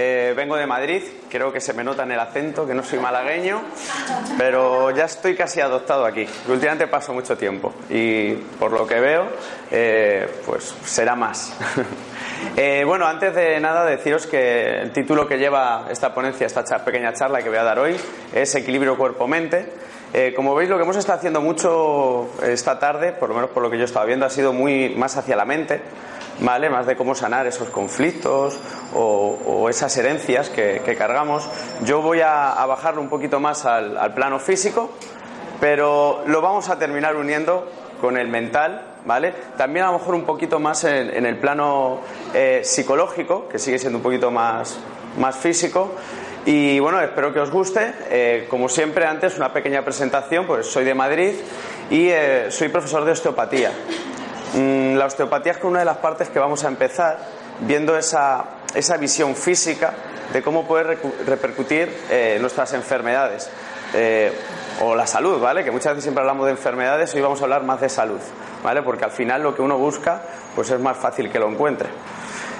Eh, vengo de Madrid, creo que se me nota en el acento que no soy malagueño, pero ya estoy casi adoptado aquí. Últimamente paso mucho tiempo y por lo que veo, eh, pues será más. Eh, bueno, antes de nada deciros que el título que lleva esta ponencia, esta pequeña charla que voy a dar hoy, es Equilibrio Cuerpo-Mente. Como veis, lo que hemos estado haciendo mucho esta tarde, por lo menos por lo que yo estaba viendo, ha sido muy más hacia la mente ¿vale? Más de cómo sanar esos conflictos o, esas herencias que, cargamos. Yo voy a, bajarlo un poquito más al, plano físico, pero lo vamos a terminar uniendo con el mental, ¿vale? También a lo mejor un poquito más en, el plano eh, psicológico, que sigue siendo un poquito más, más físico. Y bueno, espero que os guste. Eh, como siempre, antes una pequeña presentación, pues soy de Madrid y eh, soy profesor de osteopatía. Mm, la osteopatía es una de las partes que vamos a empezar viendo esa, esa visión física de cómo puede repercutir eh, nuestras enfermedades o la salud, ¿vale? Que muchas veces siempre hablamos de enfermedades, hoy vamos a hablar más de salud, ¿vale? Porque al final lo que uno busca, pues es más fácil que lo encuentre.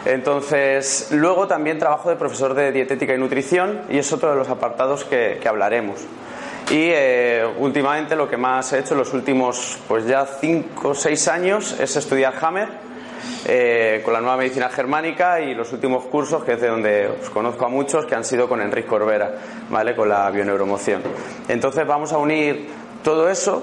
Entonces, luego también trabajo de profesor de dietética y nutrición y es otro de los apartados que, hablaremos. Y eh, últimamente lo que más he hecho en los últimos, pues ya 5 o 6 años es estudiar Hammer eh, con la nueva medicina germánica y los últimos cursos, que es de donde os conozco a muchos, que han sido con Enrique Corbera, ¿vale? Con la bioneuromoción. Entonces vamos a unir todo eso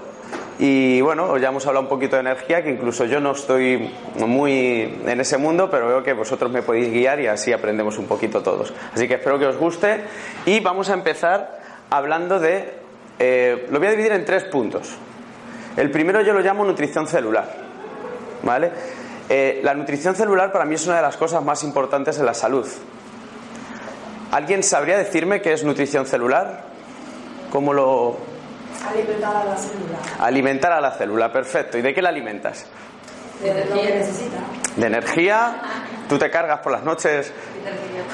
y bueno, ya hemos hablado un poquito de energía, que incluso yo no estoy muy en ese mundo, pero veo que vosotros me podéis guiar y así aprendemos un poquito todos. Así que espero que os guste y vamos a empezar hablando de eh, lo voy a dividir en tres puntos. El primero yo lo llamo nutrición celular. ¿Vale? Eh, la nutrición celular para mí es una de las cosas más importantes en la salud. ¿Alguien sabría decirme qué es nutrición celular? ¿Cómo lo...? Alimentar a la célula. Alimentar a la célula, perfecto. ¿Y de qué la alimentas? De energía necesita. De energía. ¿Tú te cargas por las noches?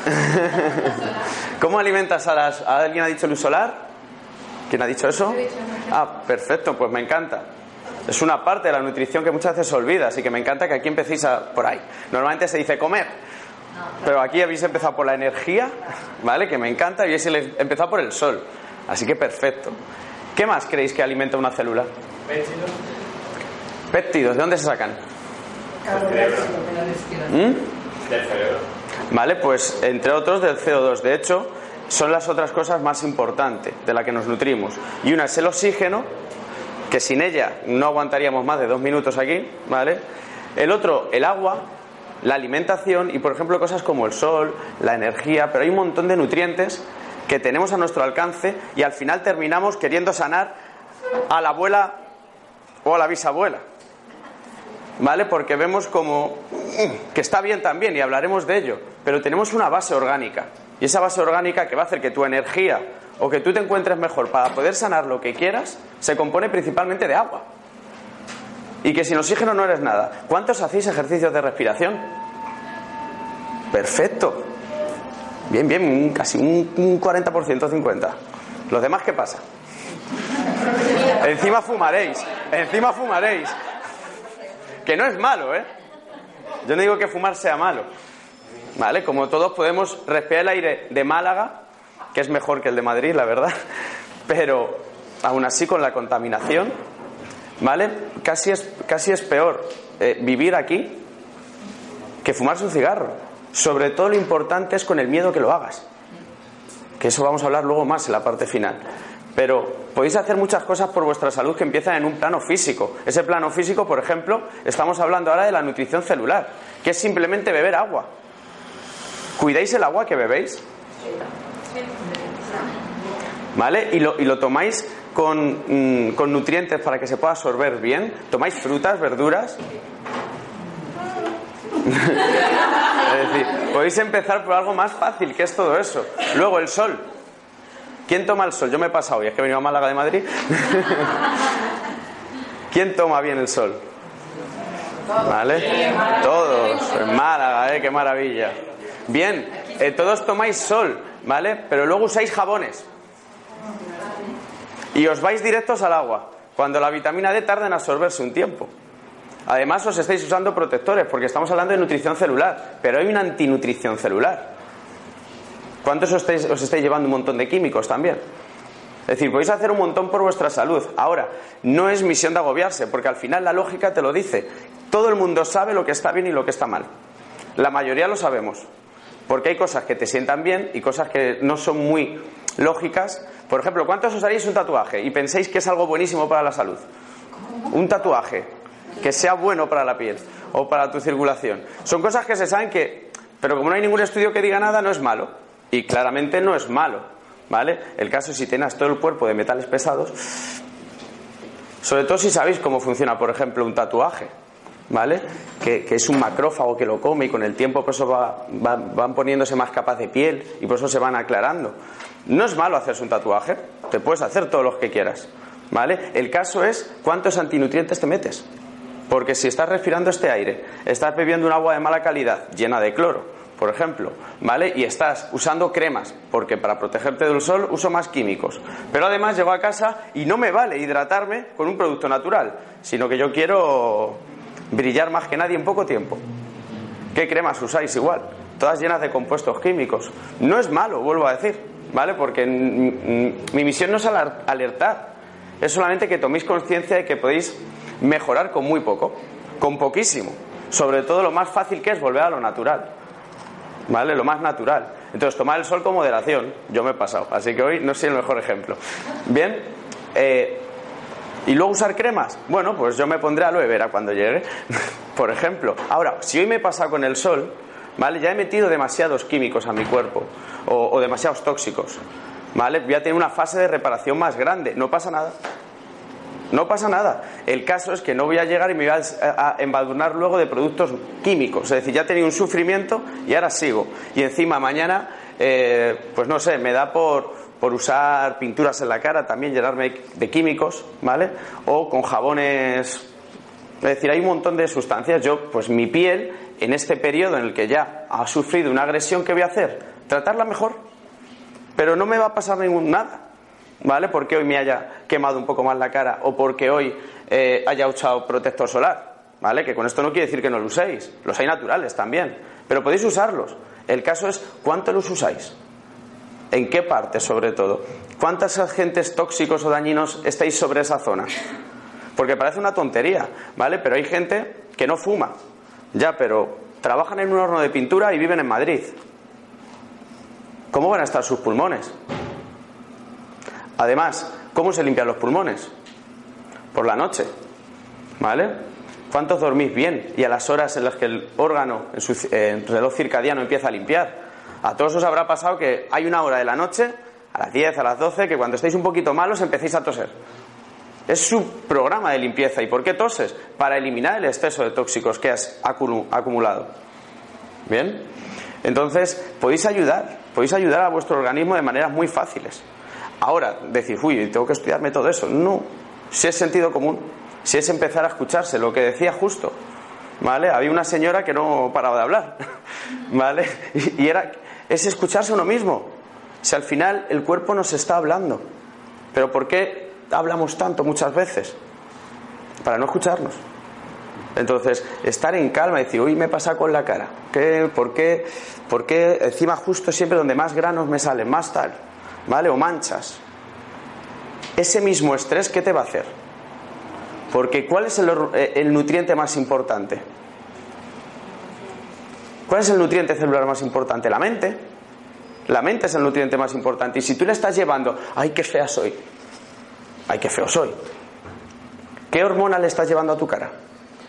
¿Cómo alimentas a las... ¿Alguien ha dicho luz solar? ¿Quién ha dicho eso? Ah, perfecto, pues me encanta. Es una parte de la nutrición que muchas veces se olvida, así que me encanta que aquí empecéis por ahí. Normalmente se dice comer, pero aquí habéis empezado por la energía, ¿vale? Que me encanta, y habéis empezado por el sol. Así que perfecto. ¿Qué más creéis que alimenta una célula? Péptidos. Péptidos, ¿de dónde se sacan? ¿Mm? Del cerebro. Vale, pues entre otros del CO2. De hecho, son las otras cosas más importantes de las que nos nutrimos. Y una es el oxígeno, que sin ella no aguantaríamos más de dos minutos aquí, ¿vale? El otro, el agua, la alimentación y, por ejemplo, cosas como el sol, la energía, pero hay un montón de nutrientes que tenemos a nuestro alcance y al final terminamos queriendo sanar a la abuela o a la bisabuela. ¿Vale? Porque vemos como mm, que está bien también y hablaremos de ello, pero tenemos una base orgánica. Y esa base orgánica que va a hacer que tu energía o que tú te encuentres mejor para poder sanar lo que quieras, se compone principalmente de agua. Y que sin oxígeno no eres nada. ¿Cuántos hacéis ejercicios de respiración? Perfecto. Bien, bien, casi un, 40%, 50%. ¿Los demás qué pasa? encima fumaréis, encima fumaréis. Que no es malo, ¿eh? Yo no digo que fumar sea malo. ¿Vale? Como todos podemos respirar el aire de Málaga, que es mejor que el de Madrid, la verdad, pero aún así con la contaminación, ¿vale? Casi es, casi es peor eh, vivir aquí que fumarse un cigarro. Sobre todo lo importante es con el miedo que lo hagas. Que eso vamos a hablar luego más en la parte final. Pero podéis hacer muchas cosas por vuestra salud que empiezan en un plano físico. Ese plano físico, por ejemplo, estamos hablando ahora de la nutrición celular, que es simplemente beber agua. ¿Cuidáis el agua que bebéis? ¿Vale? ¿Y lo, y lo tomáis con, mm, con, nutrientes para que se pueda absorber bien? ¿Tomáis frutas, verduras? es decir, podéis empezar por algo más fácil, que es todo eso. Luego, el sol. ¿Quién toma el sol? Yo me he pasado hoy, es que he venido a Málaga de Madrid. ¿Quién toma bien el sol? ¿Vale? Todos. En Málaga, ¿eh? Qué maravilla. Bien, eh, todos tomáis sol, ¿vale? Pero luego usáis jabones. Y os vais directos al agua, cuando la vitamina D tarda en absorberse un tiempo. Además, os estáis usando protectores, porque estamos hablando de nutrición celular, pero hay una antinutrición celular. ¿Cuántos os estáis, llevando un montón de químicos también? Es decir, podéis hacer un montón por vuestra salud. Ahora, no es misión de agobiarse, porque al final la lógica te lo dice. Todo el mundo sabe lo que está bien y lo que está mal. La mayoría lo sabemos. Porque hay cosas que te sientan bien y cosas que no son muy lógicas. Por ejemplo, ¿cuántos os haréis un tatuaje y penséis que es algo buenísimo para la salud? Un tatuaje que sea bueno para la piel o para tu circulación. Son cosas que se saben que, pero como no hay ningún estudio que diga nada, no es malo. Y claramente no es malo, ¿vale? El caso es si tienes todo el cuerpo de metales pesados, sobre todo si sabéis cómo funciona, por ejemplo, un tatuaje, ¿vale? Que, es un macrófago que lo come y con el tiempo por eso va, van poniéndose más capas de piel y por eso se van aclarando. No es malo hacerse un tatuaje, te puedes hacer todos los que quieras, ¿vale? El caso es cuántos antinutrientes te metes. Porque si estás respirando este aire, estás bebiendo un agua de mala calidad, llena de cloro, por ejemplo, ¿vale? Y estás usando cremas, porque para protegerte del sol uso más químicos. Pero además llego a casa y no me vale hidratarme con un producto natural, sino que yo quiero brillar más que nadie en poco tiempo. ¿Qué cremas usáis igual? Todas llenas de compuestos químicos. No es malo, vuelvo a decir, ¿vale? Porque mi misión no es alertar, es solamente que toméis conciencia de que podéis mejorar con muy poco, con poquísimo. Sobre todo lo más fácil que es volver a lo natural. ¿vale? Lo más natural. Entonces, tomar el sol con moderación, yo me he pasado, así que hoy no soy el mejor ejemplo. Bien, eh, ¿y luego usar cremas? Bueno, pues yo me pondré aloe vera cuando llegue, por ejemplo. Ahora, si hoy me he pasado con el sol, ¿vale? Ya he metido demasiados químicos a mi cuerpo o, o demasiados tóxicos, ¿vale? Voy a tener una fase de reparación más grande, no pasa nada. No pasa nada. El caso es que no voy a llegar y me voy a, embadurnar luego de productos químicos. Es decir, ya he tenido un sufrimiento y ahora sigo. Y encima mañana, eh, pues no sé, me da por, por usar pinturas en la cara, también llenarme de químicos, ¿vale? O con jabones. Es decir, hay un montón de sustancias. Yo, pues mi piel, en este periodo en el que ya ha sufrido una agresión, ¿qué voy a hacer? Tratarla mejor. Pero no me va a pasar ningún nada. ¿Vale? Porque hoy me haya quemado un poco más la cara o porque hoy eh, haya usado protector solar, ¿vale? Que con esto no quiere decir que no lo uséis, los hay naturales también, pero podéis usarlos. El caso es cuánto los usáis, en qué parte sobre todo, cuántos agentes tóxicos o dañinos estáis sobre esa zona. Porque parece una tontería, ¿vale? Pero hay gente que no fuma, ya, pero trabajan en un horno de pintura y viven en Madrid. ¿Cómo van a estar sus pulmones? Además, ¿cómo se limpian los pulmones? Por la noche. ¿Vale? ¿Cuántos dormís bien y a las horas en las que el órgano, en su reloj circadiano, empieza a limpiar? A todos os habrá pasado que hay una hora de la noche, a las 10, a las 12, que cuando estáis un poquito malos empecéis a toser. Es su programa de limpieza. ¿Y por qué toses? Para eliminar el exceso de tóxicos que has acumulado. ¿Bien? Entonces, podéis ayudar, podéis ayudar a vuestro organismo de maneras muy fáciles. Ahora, decir, uy, tengo que estudiarme todo eso. No, si es sentido común, si es empezar a escucharse, lo que decía justo. ¿Vale? Había una señora que no paraba de hablar. ¿Vale? Y, era, es escucharse uno mismo. Si al final el cuerpo nos está hablando. Pero ¿por qué hablamos tanto muchas veces? Para no escucharnos. Entonces, estar en calma y decir, uy, me pasa con la cara. ¿Qué, por, qué, ¿Por qué encima justo siempre donde más granos me salen, más tal? ¿Vale? O manchas. Ese mismo estrés, ¿qué te va a hacer? Porque ¿cuál es eh, el, nutriente más importante? ¿Cuál es el nutriente celular más importante? La mente. La mente es el nutriente más importante. Y si tú le estás llevando, ¡ay, qué fea soy! ¡Ay, qué feo soy! ¿Qué hormona le estás llevando a tu cara?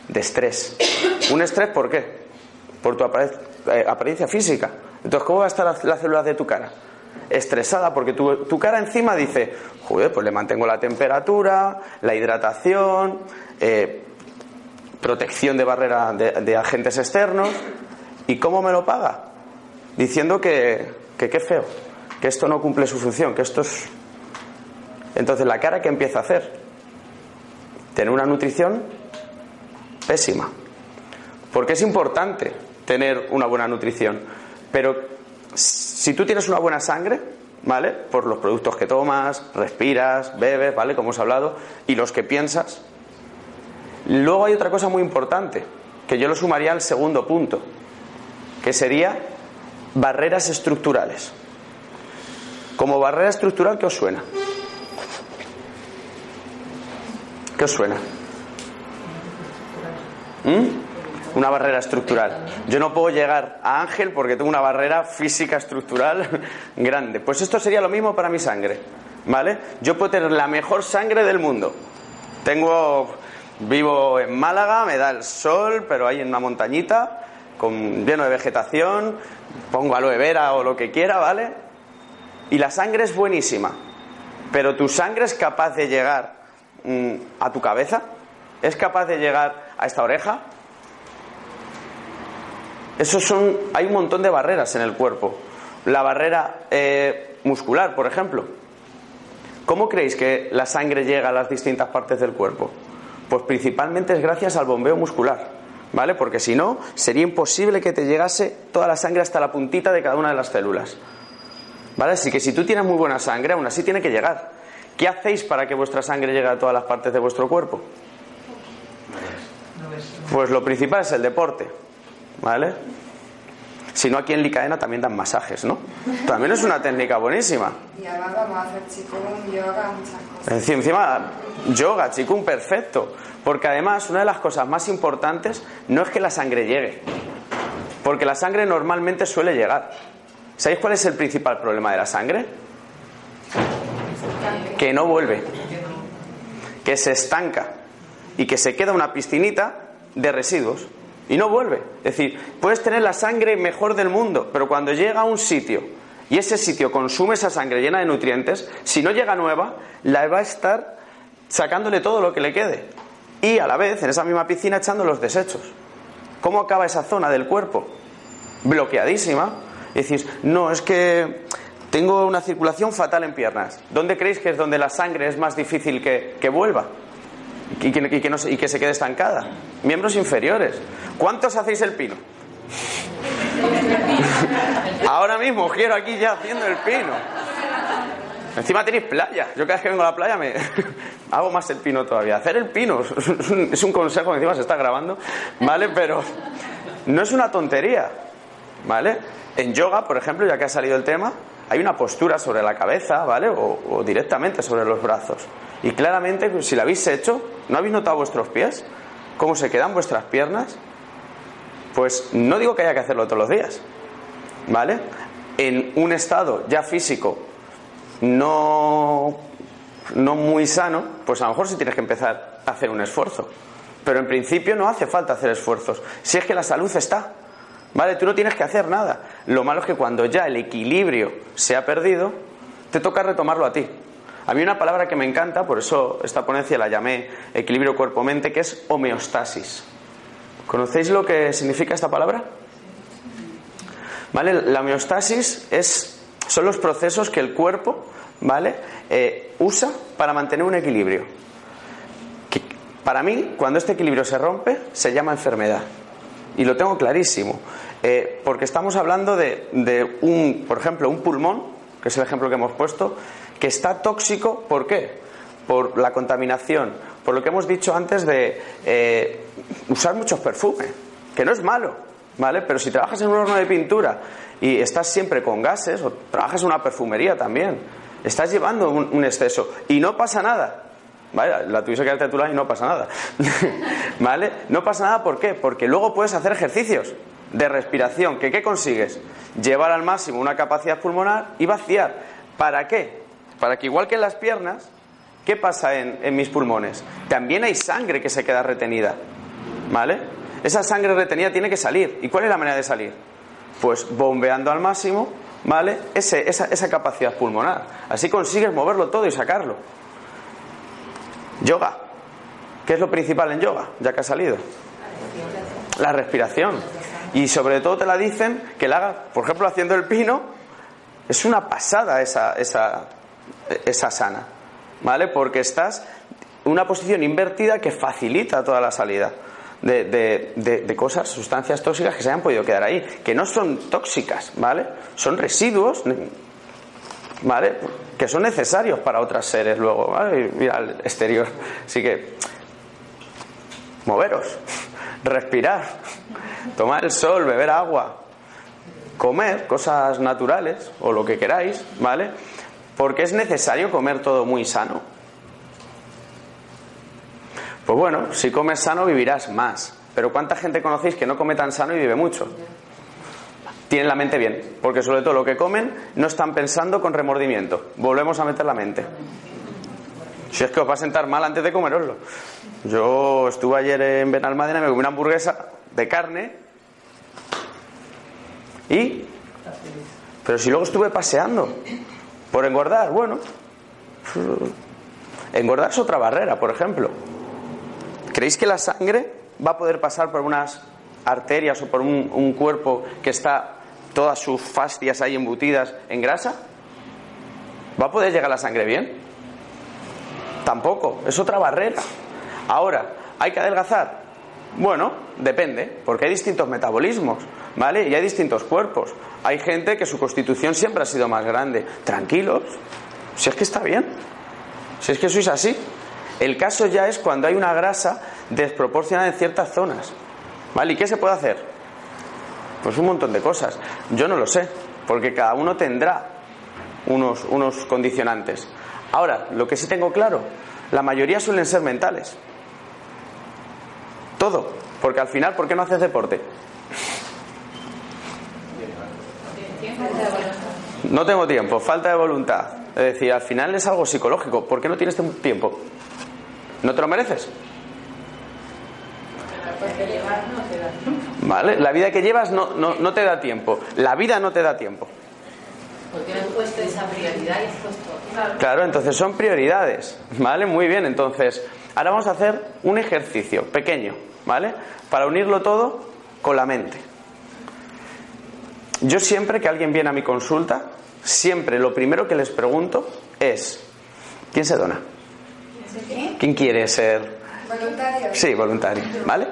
De estrés. ¿Un estrés por qué? Por tu eh, apariencia física. Entonces, ¿cómo va a estar la célula de tu cara? Estresada porque tu, cara encima dice, joder, pues le mantengo la temperatura, la hidratación, eh, protección de barrera de, agentes externos. ¿Y cómo me lo paga? Diciendo que, que qué feo, que esto no cumple su función, que esto es... Entonces la cara que empieza a hacer, tener una nutrición pésima. Porque es importante tener una buena nutrición. Pero si tú tienes una buena sangre, ¿vale? Por los productos que tomas, respiras, bebes, ¿vale? Como hemos hablado, y los que piensas. Luego hay otra cosa muy importante, que yo lo sumaría al segundo punto, que sería barreras estructurales. Como barrera estructural, ¿qué os suena? ¿Qué os suena? ¿Mm? Una barrera estructural. Yo no puedo llegar a Ángel porque tengo una barrera física estructural grande. Pues esto sería lo mismo para mi sangre. ¿Vale? Yo puedo tener la mejor sangre del mundo. Tengo. Vivo en Málaga, me da el sol, pero hay en una montañita, con, lleno de vegetación, pongo aloe vera o lo que quiera, ¿vale? Y la sangre es buenísima. Pero tu sangre es capaz de llegar mm, a tu cabeza, es capaz de llegar a esta oreja, esos son, hay un montón de barreras en el cuerpo. La barrera eh, muscular, por ejemplo. ¿Cómo creéis que la sangre llega a las distintas partes del cuerpo? Pues principalmente es gracias al bombeo muscular, ¿vale? Porque si no, sería imposible que te llegase toda la sangre hasta la puntita de cada una de las células. ¿Vale? Así que si tú tienes muy buena sangre, aún así tiene que llegar. ¿Qué hacéis para que vuestra sangre llegue a todas las partes de vuestro cuerpo? Pues lo principal es el deporte. ¿Vale? Si no, aquí en Licaena también dan masajes, ¿no? También es una técnica buenísima. Y además vamos a hacer chikung, yoga, muchas cosas. Encima, encima, yoga, chikung, perfecto. Porque además, una de las cosas más importantes no es que la sangre llegue. Porque la sangre normalmente suele llegar. ¿Sabéis cuál es el principal problema de la sangre? Que no vuelve. Que se estanca. Y que se queda una piscinita de residuos y no vuelve. Es decir, puedes tener la sangre mejor del mundo, pero cuando llega a un sitio y ese sitio consume esa sangre llena de nutrientes, si no llega nueva, la va a estar sacándole todo lo que le quede. Y a la vez, en esa misma piscina, echando los desechos. ¿Cómo acaba esa zona del cuerpo? Bloqueadísima. Y decís, no, es que tengo una circulación fatal en piernas. ¿Dónde creéis que es donde la sangre es más difícil que, que vuelva? Y que, se- quede estancada. Miembros inferiores. ¿Cuántos hacéis el pino? Ahora mismo quiero aquí ya haciendo el pino. Encima tenéis playa. Yo cada vez que vengo a la playa me hago más el pino todavía. Hacer el pino es un, consejo que encima se está grabando, ¿vale? Pero no es una tontería, ¿vale? En yoga, por ejemplo, ya que ha salido el tema, hay una postura sobre la cabeza, ¿vale? O, o directamente sobre los brazos. Y claramente, si lo habéis hecho, ¿no habéis notado vuestros pies? ¿Cómo se quedan vuestras piernas? Pues no digo que haya que hacerlo todos los días, ¿vale? En un estado ya físico no, no muy sano, pues a lo mejor sí tienes que empezar a hacer un esfuerzo. Pero en principio no hace falta hacer esfuerzos. Si es que la salud está, ¿vale? Tú no tienes que hacer nada. Lo malo es que cuando ya el equilibrio se ha perdido, te toca retomarlo a ti. A mí una palabra que me encanta, por eso esta ponencia la llamé equilibrio cuerpo-mente, que es homeostasis. ¿Conocéis lo que significa esta palabra? ¿Vale? La homeostasis es, son los procesos que el cuerpo ¿vale? Eh, usa para mantener un equilibrio. Para mí, cuando este equilibrio se rompe, se llama enfermedad. Y lo tengo clarísimo. Eh, porque estamos hablando de, de un, por ejemplo, un pulmón, que es el ejemplo que hemos puesto, que está tóxico, ¿por qué? Por la contaminación, por lo que hemos dicho antes de eh, usar muchos perfumes, que no es malo, ¿vale? Pero si trabajas en un horno de pintura y estás siempre con gases, o trabajas en una perfumería también, estás llevando un, exceso y no pasa nada. ¿Vale? La tuviese que darte a tu lado y no pasa nada. ¿Vale? No pasa nada, ¿por qué? Porque luego puedes hacer ejercicios de respiración. ¿Que ¿Qué consigues? Llevar al máximo una capacidad pulmonar y vaciar. ¿Para qué? Para que igual que en las piernas, ¿qué pasa en, mis pulmones? También hay sangre que se queda retenida. ¿Vale? Esa sangre retenida tiene que salir. ¿Y cuál es la manera de salir? Pues bombeando al máximo, ¿vale? Esa, esa capacidad pulmonar. Así consigues moverlo todo y sacarlo. Yoga. ¿Qué es lo principal en yoga? Ya que ha salido. La respiración. Y sobre todo te la dicen que la hagas, por ejemplo, haciendo el pino, es una pasada esa, esa, esa sana. ¿Vale? Porque estás una posición invertida que facilita toda la salida de, de- de- cosas, sustancias tóxicas que se hayan podido quedar ahí, que no son tóxicas, ¿vale? Son residuos, ¿vale? Que son necesarios para otros seres luego, ¿vale? Ir al exterior. Así que, moveros, respirar, tomar el sol, beber agua, comer cosas naturales o lo que queráis, ¿vale? Porque es necesario comer todo muy sano. Pues bueno, si comes sano vivirás más. Pero ¿cuánta gente conocéis que no come tan sano y vive mucho? Tienen la mente bien, porque sobre todo lo que comen no están pensando con remordimiento. Volvemos a meter la mente. Si es que os va a sentar mal antes de comeroslo. Yo estuve ayer en Benalmádena y me comí una hamburguesa de carne y... Pero si luego estuve paseando por engordar, bueno, engordar es otra barrera, por ejemplo. ¿Creéis que la sangre va a poder pasar por unas arterias o por un, cuerpo que está todas sus fascias ahí embutidas en grasa? ¿Va a poder llegar la sangre bien? Tampoco, es otra barrera. Ahora, ¿hay que adelgazar? Bueno, depende, porque hay distintos metabolismos, ¿vale? Y hay distintos cuerpos. Hay gente que su constitución siempre ha sido más grande. Tranquilos, si es que está bien, si es que sois así. El caso ya es cuando hay una grasa desproporcionada en ciertas zonas, ¿vale? ¿Y qué se puede hacer? Pues un montón de cosas. Yo no lo sé, porque cada uno tendrá unos, unos condicionantes. Ahora, lo que sí tengo claro, la mayoría suelen ser mentales. Todo. Porque al final, ¿por qué no haces deporte? No tengo tiempo, falta de voluntad. Es decir, al final es algo psicológico. ¿Por qué no tienes tiempo? ¿No te lo mereces? ¿Vale? La vida que llevas no, no, no te da tiempo. La vida no te da tiempo. Porque has puesto esa prioridad y has puesto. Claro, entonces son prioridades, ¿vale? Muy bien, entonces, ahora vamos a hacer un ejercicio pequeño, ¿vale? Para unirlo todo con la mente. Yo siempre que alguien viene a mi consulta, siempre lo primero que les pregunto es, ¿quién se dona? ¿Quién quiere ser? Voluntario. Sí, voluntario, ¿vale?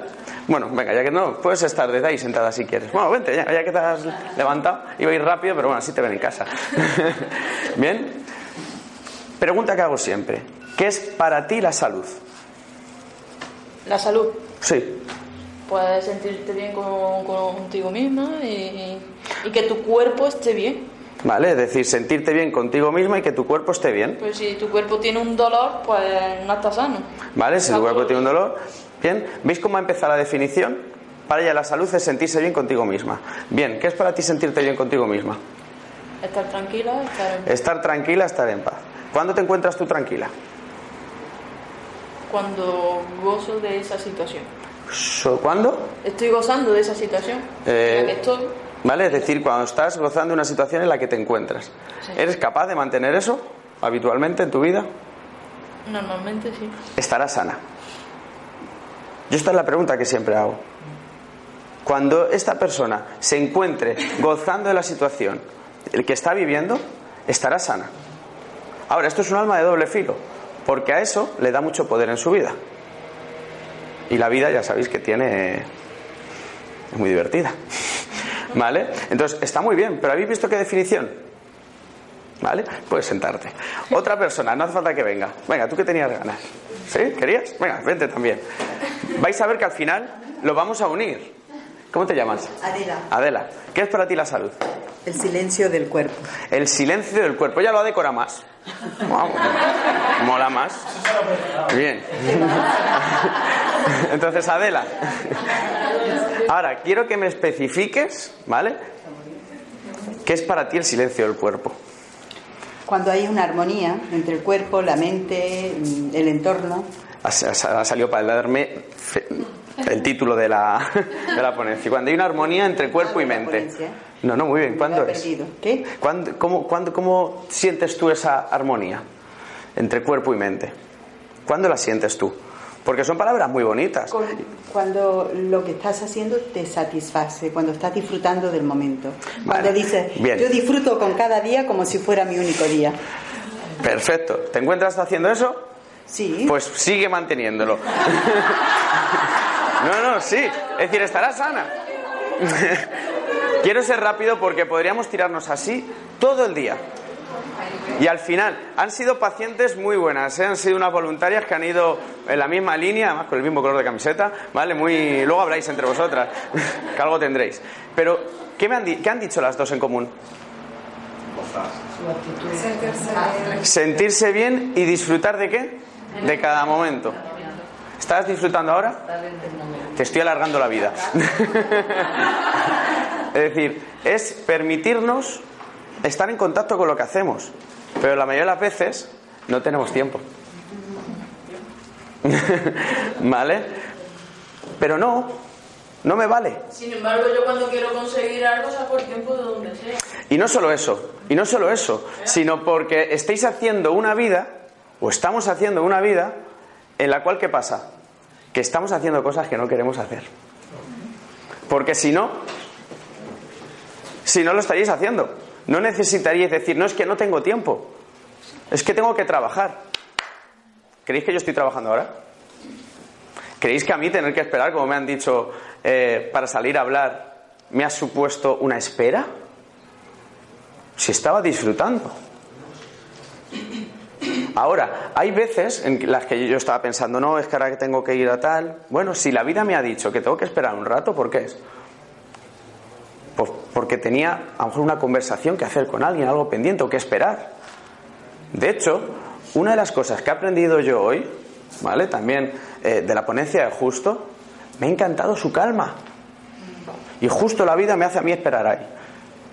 Bueno, venga, ya que no, puedes estar desde ahí sentada si quieres. Bueno, vente, ya, ya que te has levantado, iba a ir rápido, pero bueno, así te ven en casa. Bien, pregunta que hago siempre, ¿qué es para ti la salud? La salud. Sí, Puedes sentirte bien con, contigo misma y, y que tu cuerpo esté bien. ¿vale? Es decir, sentirte bien contigo misma y que tu cuerpo esté bien, Pues si tu cuerpo tiene un dolor, pues no está sano. ¿vale? Si tu cuerpo tiene un dolor, bien. ¿Veis cómo empieza la definición? Para ella la salud es sentirse bien contigo misma. Bien, ¿qué es para ti sentirte bien contigo misma? Estar tranquila, estar en- Estar tranquila, estar en paz. ¿Cuándo te encuentras tú tranquila? Cuando gozo de esa situación. ¿Cuándo? Estoy gozando de esa situación. Eh, en la que estoy. ¿Vale? Es decir, cuando estás gozando de una situación en la que te encuentras. Sí. ¿Eres capaz de mantener eso habitualmente en tu vida? Normalmente sí. Estarás sana. Yo esta es la pregunta que siempre hago. Cuando esta persona se encuentre gozando de la situación el que está viviendo, estará sana. Ahora, esto es un alma de doble filo, porque a eso le da mucho poder en su vida. Y la vida ya sabéis que tiene... es muy divertida. ¿Vale? Entonces, está muy bien, pero ¿habéis visto qué definición? ¿Vale? Puedes sentarte. Otra persona, no hace falta que venga. Venga, tú que tenías ganas. ¿Sí? ¿Querías? Venga, vente también. Vais a ver que al final lo vamos a unir. ¿Cómo te llamas? Adela, Adela. ¿Qué es para ti la salud? el silencio del cuerpo. El silencio del cuerpo. Ya lo decora más. Vamos. Mola más. Bien. Entonces, Adela. Ahora, quiero que me especifiques, ¿vale? ¿Qué es para ti el silencio del cuerpo? Cuando hay una armonía entre el cuerpo, la mente, mm, el entorno, Ha, salido para darme el título de la, de la ponencia. Cuando hay una armonía entre cuerpo y mente. No, no, muy bien. ¿Cuándo es? ¿Qué? ¿Cuándo- cómo, cuándo- cómo sientes tú esa armonía entre cuerpo y mente? ¿Cuándo la sientes tú? Porque son palabras muy bonitas. Cuando lo que estás haciendo te satisface, cuando estás disfrutando del momento. Cuando Vale. dices, Bien. yo disfruto con cada día como si fuera mi único día. Perfecto. ¿Te encuentras haciendo eso? Sí. Pues sigue manteniéndolo. no, no, sí. Es decir, estará sana. Quiero ser rápido porque podríamos tirarnos así todo el día. Y al final, han sido pacientes muy buenas, ¿eh? han sido unas voluntarias que han ido en la misma línea, además con el mismo color de camiseta, ¿vale? Muy... Luego habláis entre vosotras, que algo tendréis. Pero, ¿qué, me han, qué han dicho las dos en común? Sentirse bien. Sentirse bien y disfrutar de qué? De cada momento. ¿Estás disfrutando ahora? Te estoy alargando la vida. es decir, es permitirnos estar en contacto con lo que hacemos. Pero la mayoría de las veces no tenemos tiempo. ¿Vale? Pero no, no me vale. Sin embargo, yo cuando quiero conseguir algo saco el tiempo de donde sea. Y no solo eso, y no solo eso, sino porque estáis haciendo una vida, o estamos haciendo una vida, en la cual, ¿qué pasa? Que estamos haciendo cosas que no queremos hacer. Porque si no, si no lo estaríais haciendo, no necesitaríais decir, no es que no tengo tiempo, es que tengo que trabajar. ¿Creéis que yo estoy trabajando ahora? ¿Creéis que a mí tener que esperar, como me han dicho, eh, para salir a hablar, me ha supuesto una espera? Si estaba disfrutando. Ahora, hay veces en las que yo estaba pensando, no, es que ahora que tengo que ir a tal. Bueno, si la vida me ha dicho que tengo que esperar un rato, ¿por qué es? Pues porque tenía a lo mejor una conversación que hacer con alguien, algo pendiente o que esperar. De hecho, una de las cosas que he aprendido yo hoy, ¿vale? También eh, de la ponencia de Justo, me ha encantado su calma. Y justo la vida me hace a mí esperar ahí.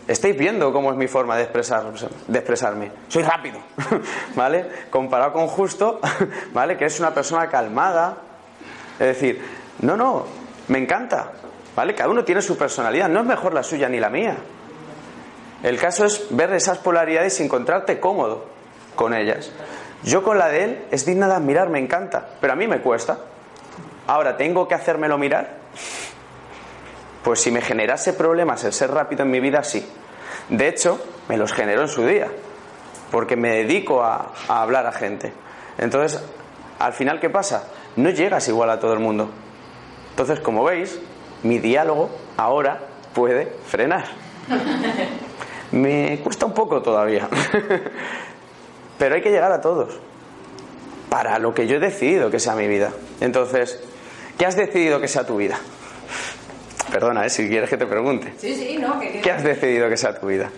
Estáis viendo cómo es mi forma de, expresar, de expresarme. Soy rápido, ¿vale? Comparado con Justo, ¿vale? Que es una persona calmada. Es decir, no, no, me encanta, ¿vale? Cada uno tiene su personalidad, no es mejor la suya ni la mía. El caso es ver esas polaridades y encontrarte cómodo con ellas. Yo con la de él es digna de admirar, me encanta, pero a mí me cuesta. Ahora, ¿tengo que hacérmelo mirar? Pues si me generase problemas el ser rápido en mi vida, sí. De hecho, me los generó en su día, porque me dedico a, a hablar a gente. Entonces, al final, ¿qué pasa? No llegas igual a todo el mundo. Entonces, como veis, mi diálogo ahora puede frenar. Me cuesta un poco todavía. Pero hay que llegar a todos. Para lo que yo he decidido que sea mi vida. Entonces, ¿qué has decidido que sea tu vida? Perdona, ¿eh? si quieres que te pregunte. Sí, sí, no, que, que- ¿Qué has decidido que sea tu vida?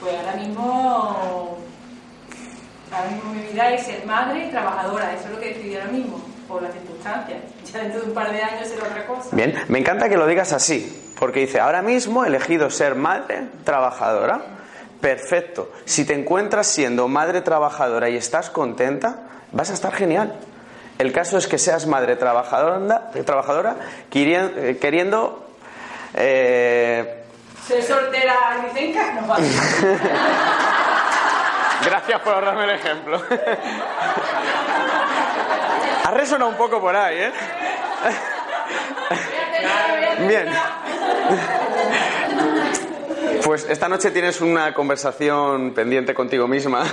Pues ahora mismo, ahora mismo mi vida es ser madre y trabajadora, eso es lo que decidí ahora mismo, por las circunstancias. Ya dentro de un par de años será otra cosa. Bien, me encanta que lo digas así, porque dice, ahora mismo he elegido ser madre trabajadora. Perfecto. Si te encuentras siendo madre trabajadora y estás contenta, vas a estar genial. El caso es que seas madre trabajadora, trabajadora eh, queriendo eh, Ser soltera licenca, no vale. Gracias por ahorrarme el ejemplo. Ha resonado un poco por ahí, ¿eh? Bien. Pues esta noche tienes una conversación pendiente contigo misma.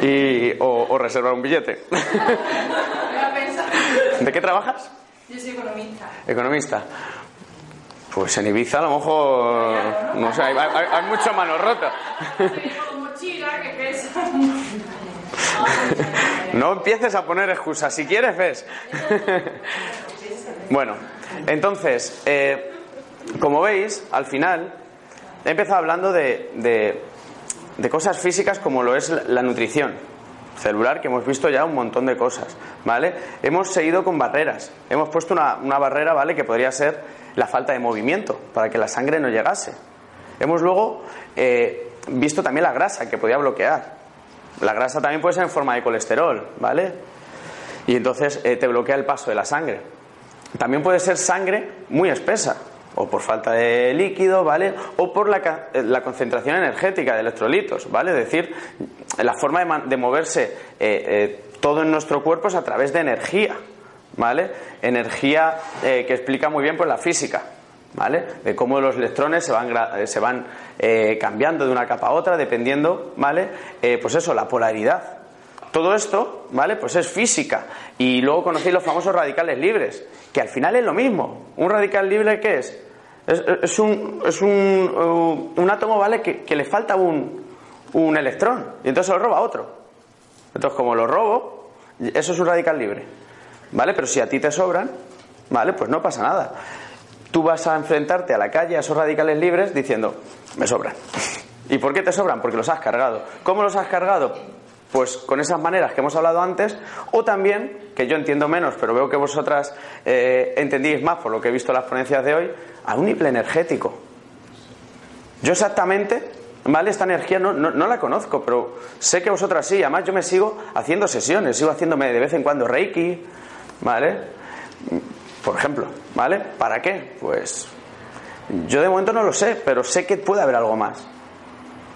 Y, o, o reservar un billete. ¿De qué trabajas? Yo soy economista. Economista. Pues en Ibiza a lo mejor. No sé, hay, hay- hay mucho mano rota. Tengo con mochila que pesa. No empieces a poner excusas. Si quieres, ves. Bueno, entonces, eh, como veis, al final he empezado hablando de, de- de cosas físicas como lo es la- la nutrición celular, que hemos visto ya un montón de cosas, ¿vale? Hemos seguido con barreras. Hemos puesto una, una barrera, ¿vale? Que podría ser la falta de movimiento, para que la sangre no llegase. Hemos luego eh, visto también la grasa, que podía bloquear. La grasa también puede ser en forma de colesterol, ¿vale? Y entonces eh, te bloquea el paso de la sangre. También puede ser sangre muy espesa, o por falta de líquido, ¿vale? O por la, eh, la concentración energética de electrolitos, ¿vale? Es decir, la forma de, moverse eh, todo en nuestro cuerpo es a través de energía, ¿vale? Energía que explica muy bien pues, la física, ¿vale? De cómo los electrones se van, eh, se van eh, cambiando de una capa a otra dependiendo, ¿vale? Eh, pues eso, la polaridad. todo esto, ¿vale? Pues es física. Y luego conocéis los famosos radicales libres, que al final es lo mismo. ¿Un radical libre qué es? Es, un, es un, uh, un átomo, ¿vale? Que, que le falta un, un electrón. Y entonces lo roba otro. Entonces, como lo robo, eso es un radical libre. ¿Vale? Pero si a ti te sobran, ¿vale? Pues no pasa nada. Tú vas a enfrentarte a la calle a esos radicales libres diciendo, me sobran. ¿Y por qué te sobran? Porque los has cargado. ¿Cómo los has cargado? Pues con esas maneras que hemos hablado antes, o también, que yo entiendo menos, pero veo que vosotras eh, entendís más por lo que he visto en las ponencias de hoy, a un nivel energético. Yo exactamente, ¿vale? Esta energía no, no, no la conozco, pero sé que vosotras sí. Además, yo me sigo haciendo sesiones, sigo haciéndome de vez en cuando Reiki, ¿vale? Por ejemplo, ¿vale? ¿Para qué? Pues yo de momento no lo sé, pero sé que puede haber algo más.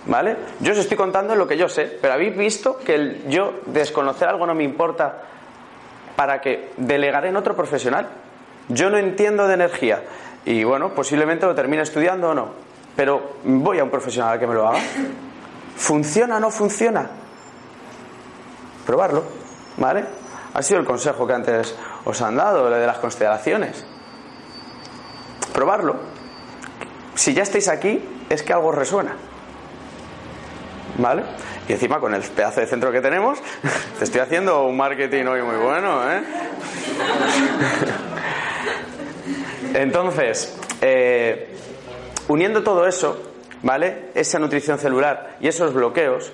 ¿Vale? Yo os estoy contando lo que yo sé, pero habéis visto que yo desconocer algo no me importa para que delegaré en otro profesional. Yo no entiendo de energía y bueno, posiblemente lo termine estudiando o no, pero voy a un profesional a que me lo haga. ¿Funciona o no funciona? Probarlo, ¿vale? Ha sido el consejo que antes os han dado, el de las constelaciones. Probarlo. Si ya estáis aquí, es que algo resuena. ¿Vale? Y encima con el pedazo de centro que tenemos, te estoy haciendo un marketing hoy muy bueno, ¿eh? Entonces, eh, uniendo todo eso, ¿vale? Esa nutrición celular y esos bloqueos,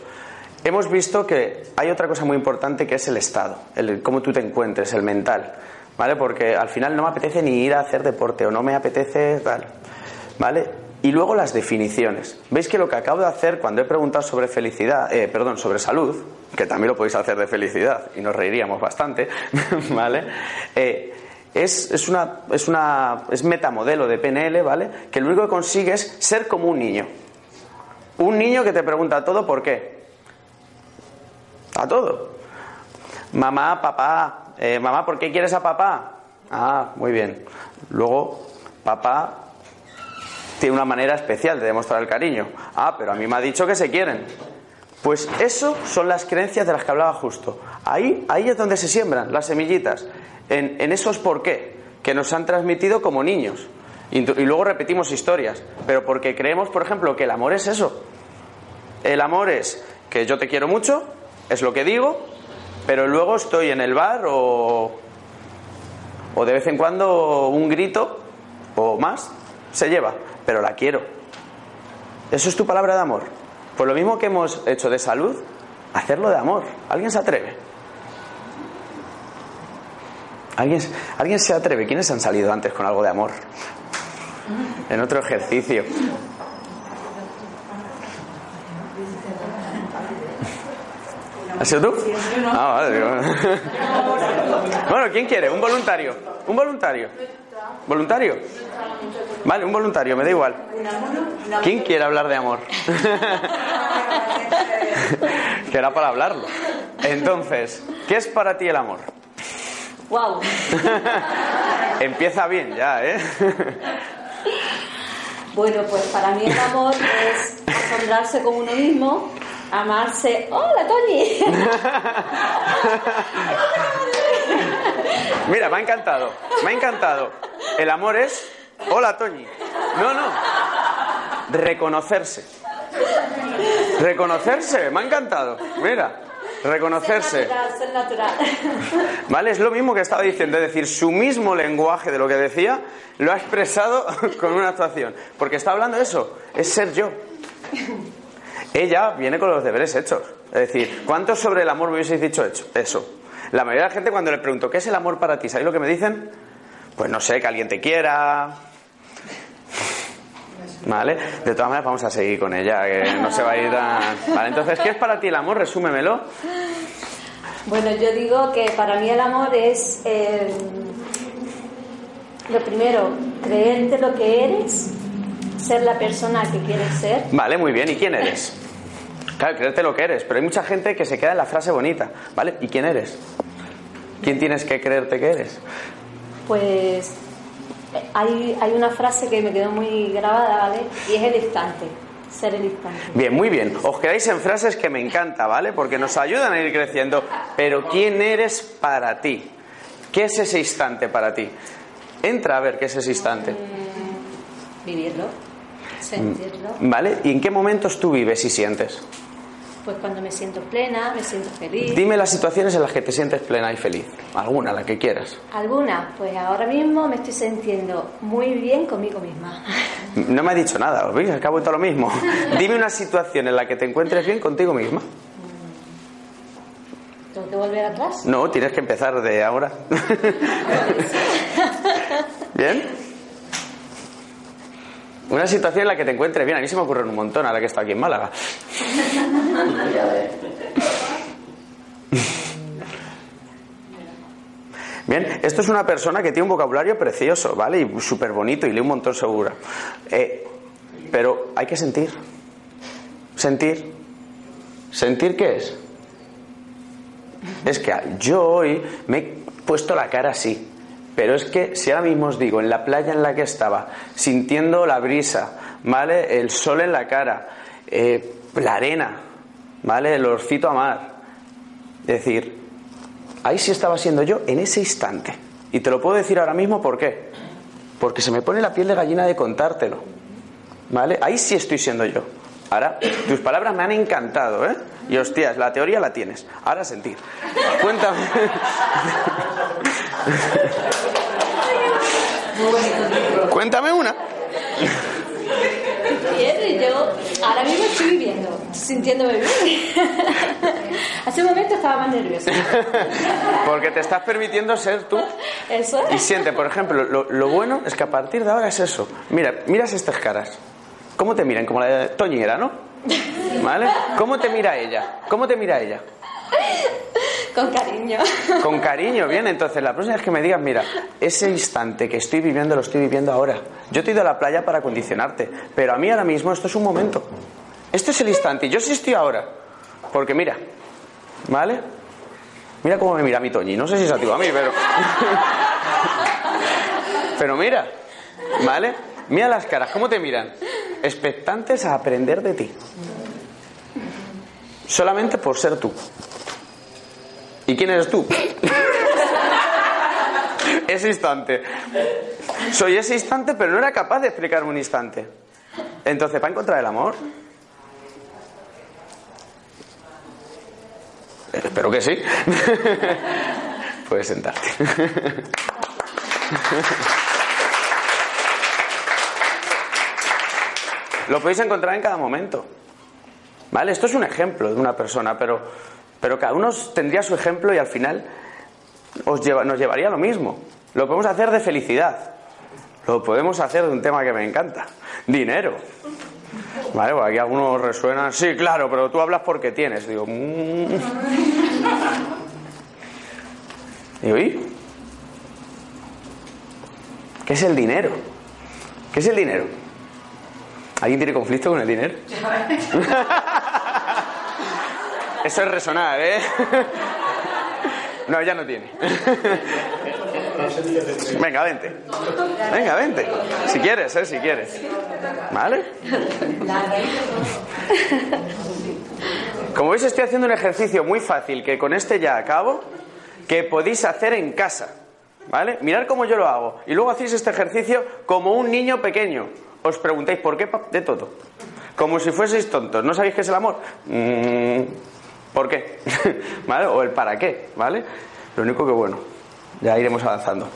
hemos visto que hay otra cosa muy importante que es el estado, el cómo tú te encuentres, el mental, ¿vale? Porque al final no me apetece ni ir a hacer deporte o no me apetece tal, ¿vale? Y luego las definiciones. Veis que lo que acabo de hacer cuando he preguntado sobre felicidad, eh, perdón, sobre salud, que también lo podéis hacer de felicidad y nos reiríamos bastante, ¿vale? Eh, es, una, es, una, es metamodelo de PNL, ¿vale? Que lo único que consigue es ser como un niño. Un niño que te pregunta todo por qué. A todo. Mamá, papá, eh, mamá, ¿por qué quieres a papá? Ah, muy bien. Luego, papá tiene una manera especial de demostrar el cariño. Ah, pero a mí me ha dicho que se quieren. Pues eso son las creencias de las que hablaba justo. Ahí, ahí es donde se siembran las semillitas. En, en esos por qué, que nos han transmitido como niños. Y, y luego repetimos historias. Pero porque creemos, por ejemplo, que el amor es eso. El amor es que yo te quiero mucho, es lo que digo, pero luego estoy en el bar o, o de vez en cuando un grito o más se lleva, pero la quiero. ¿Eso es tu palabra de amor? Pues lo mismo que hemos hecho de salud, hacerlo de amor. ¿Alguien se atreve? ¿Alguien, ¿Alguien se atreve? ¿Quiénes han salido antes con algo de amor? En otro ejercicio. ¿Has sido tú? Ah, vale. Bueno, ¿quién quiere? ¿Un voluntario? ¿Un voluntario? ¿Voluntario? Vale, un voluntario, me da igual. ¿Quién quiere hablar de amor? que era para hablarlo. Entonces, ¿qué es para ti el amor? ¡Wow! Empieza bien ya, ¿eh? Bueno, pues para mí el amor es asombrarse con uno mismo, amarse. ¡Hola, Toñi! Mira, me ha encantado, me ha encantado. El amor es... Hola, Toñi. No, no. Reconocerse. Reconocerse, me ha encantado. Mira, reconocerse. Ser natural, ser natural. ¿Vale? Es lo mismo que estaba diciendo, es decir, su mismo lenguaje de lo que decía lo ha expresado con una actuación. Porque está hablando de eso, es ser yo. Ella viene con los deberes hechos. Es decir, ¿cuántos sobre el amor me hubieseis dicho hecho? Eso. La mayoría de la gente cuando le pregunto, ¿qué es el amor para ti? ¿Sabéis lo que me dicen? Pues no sé, que alguien te quiera. ¿Vale? De todas maneras vamos a seguir con ella, que no se va a ir tan... Vale, entonces, ¿qué es para ti el amor? Resúmemelo. Bueno, yo digo que para mí el amor es eh, lo primero, creerte lo que eres, ser la persona que quieres ser. Vale, muy bien. ¿Y quién eres? Claro, creerte lo que eres, pero hay mucha gente que se queda en la frase bonita. ¿Vale? ¿Y quién eres? ¿Quién tienes que creerte que eres? Pues hay, hay una frase que me quedó muy grabada, ¿vale? Y es el instante. Ser el instante. Bien, muy bien. Os quedáis en frases que me encanta, ¿vale? Porque nos ayudan a ir creciendo. Pero ¿quién eres para ti? ¿Qué es ese instante para ti? Entra a ver qué es ese instante. Vivirlo, sentirlo. ¿Vale? ¿Y en qué momentos tú vives y sientes? Pues cuando me siento plena, me siento feliz. Dime las situaciones en las que te sientes plena y feliz. Alguna, la que quieras. Algunas, pues ahora mismo me estoy sintiendo muy bien conmigo misma. No me ha dicho nada, ¿os veis? Acabo de todo lo mismo. Dime una situación en la que te encuentres bien contigo misma. ¿Tengo que volver atrás? No, tienes que empezar de ahora. ¿Bien? Una situación en la que te encuentres bien. A mí se me ocurre un montón ahora que estoy aquí en Málaga. Bien, esto es una persona que tiene un vocabulario precioso, ¿vale? Y súper bonito y lee un montón segura. Eh, pero hay que sentir. Sentir. ¿Sentir qué es? Es que yo hoy me he puesto la cara así. Pero es que si ahora mismo os digo, en la playa en la que estaba, sintiendo la brisa, ¿vale? El sol en la cara, eh, la arena, ¿vale? El olorcito a mar. Es decir, ahí sí estaba siendo yo en ese instante. Y te lo puedo decir ahora mismo por qué. Porque se me pone la piel de gallina de contártelo. ¿Vale? Ahí sí estoy siendo yo. Ahora, tus palabras me han encantado, ¿eh? Y hostias, la teoría la tienes. Ahora sentir. Cuéntame. Cuéntame una. Y yo ahora mismo estoy viviendo, sintiéndome bien. Hace un momento estaba más nerviosa. Porque te estás permitiendo ser tú. Eso Y es. siente, por ejemplo, lo, lo bueno es que a partir de ahora es eso. Mira, miras estas caras. ¿Cómo te miran? Como la de Toñera, ¿no? ¿Vale? ¿Cómo te mira ella? ¿Cómo te mira ella? Con cariño. Con cariño, bien. Entonces, la próxima vez que me digas, mira, ese instante que estoy viviendo lo estoy viviendo ahora. Yo te he ido a la playa para condicionarte, pero a mí ahora mismo esto es un momento. Este es el instante y yo sí estoy ahora. Porque mira, ¿vale? Mira cómo me mira mi Toñi. No sé si es a ti o a mí, pero. pero mira, ¿vale? Mira las caras, ¿cómo te miran? Expectantes a aprender de ti. Solamente por ser tú. ¿Y quién eres tú? ese instante. Soy ese instante, pero no era capaz de explicarme un instante. Entonces, ¿para encontrar el amor? Eh, Espero que sí. Puedes sentarte. Lo podéis encontrar en cada momento. ¿Vale? Esto es un ejemplo de una persona, pero, pero cada uno tendría su ejemplo y al final os lleva- nos llevaría lo mismo. Lo podemos hacer de felicidad. Lo podemos hacer de un tema que me encanta. Dinero. Vale, pues aquí algunos resuenan. Sí, claro, pero tú hablas porque tienes. Digo, mm. Digo, ¿y? ¿Qué es el dinero? ¿Qué es el dinero? ¿Alguien tiene conflicto con el dinero? Eso es resonar, ¿eh? No, ya no tiene. Venga, vente. Venga, vente. Si quieres, ¿eh? Si quieres. ¿Vale? Como veis, estoy haciendo un ejercicio muy fácil que con este ya acabo, que podéis hacer en casa. ¿Vale? Mirad cómo yo lo hago. Y luego hacéis este ejercicio como un niño pequeño. Os preguntáis por qué de todo. Como si fueseis tontos. ¿No sabéis qué es el amor? Mm, ¿Por qué? ¿Vale? O el para qué, ¿vale? Lo único que bueno, ya iremos avanzando.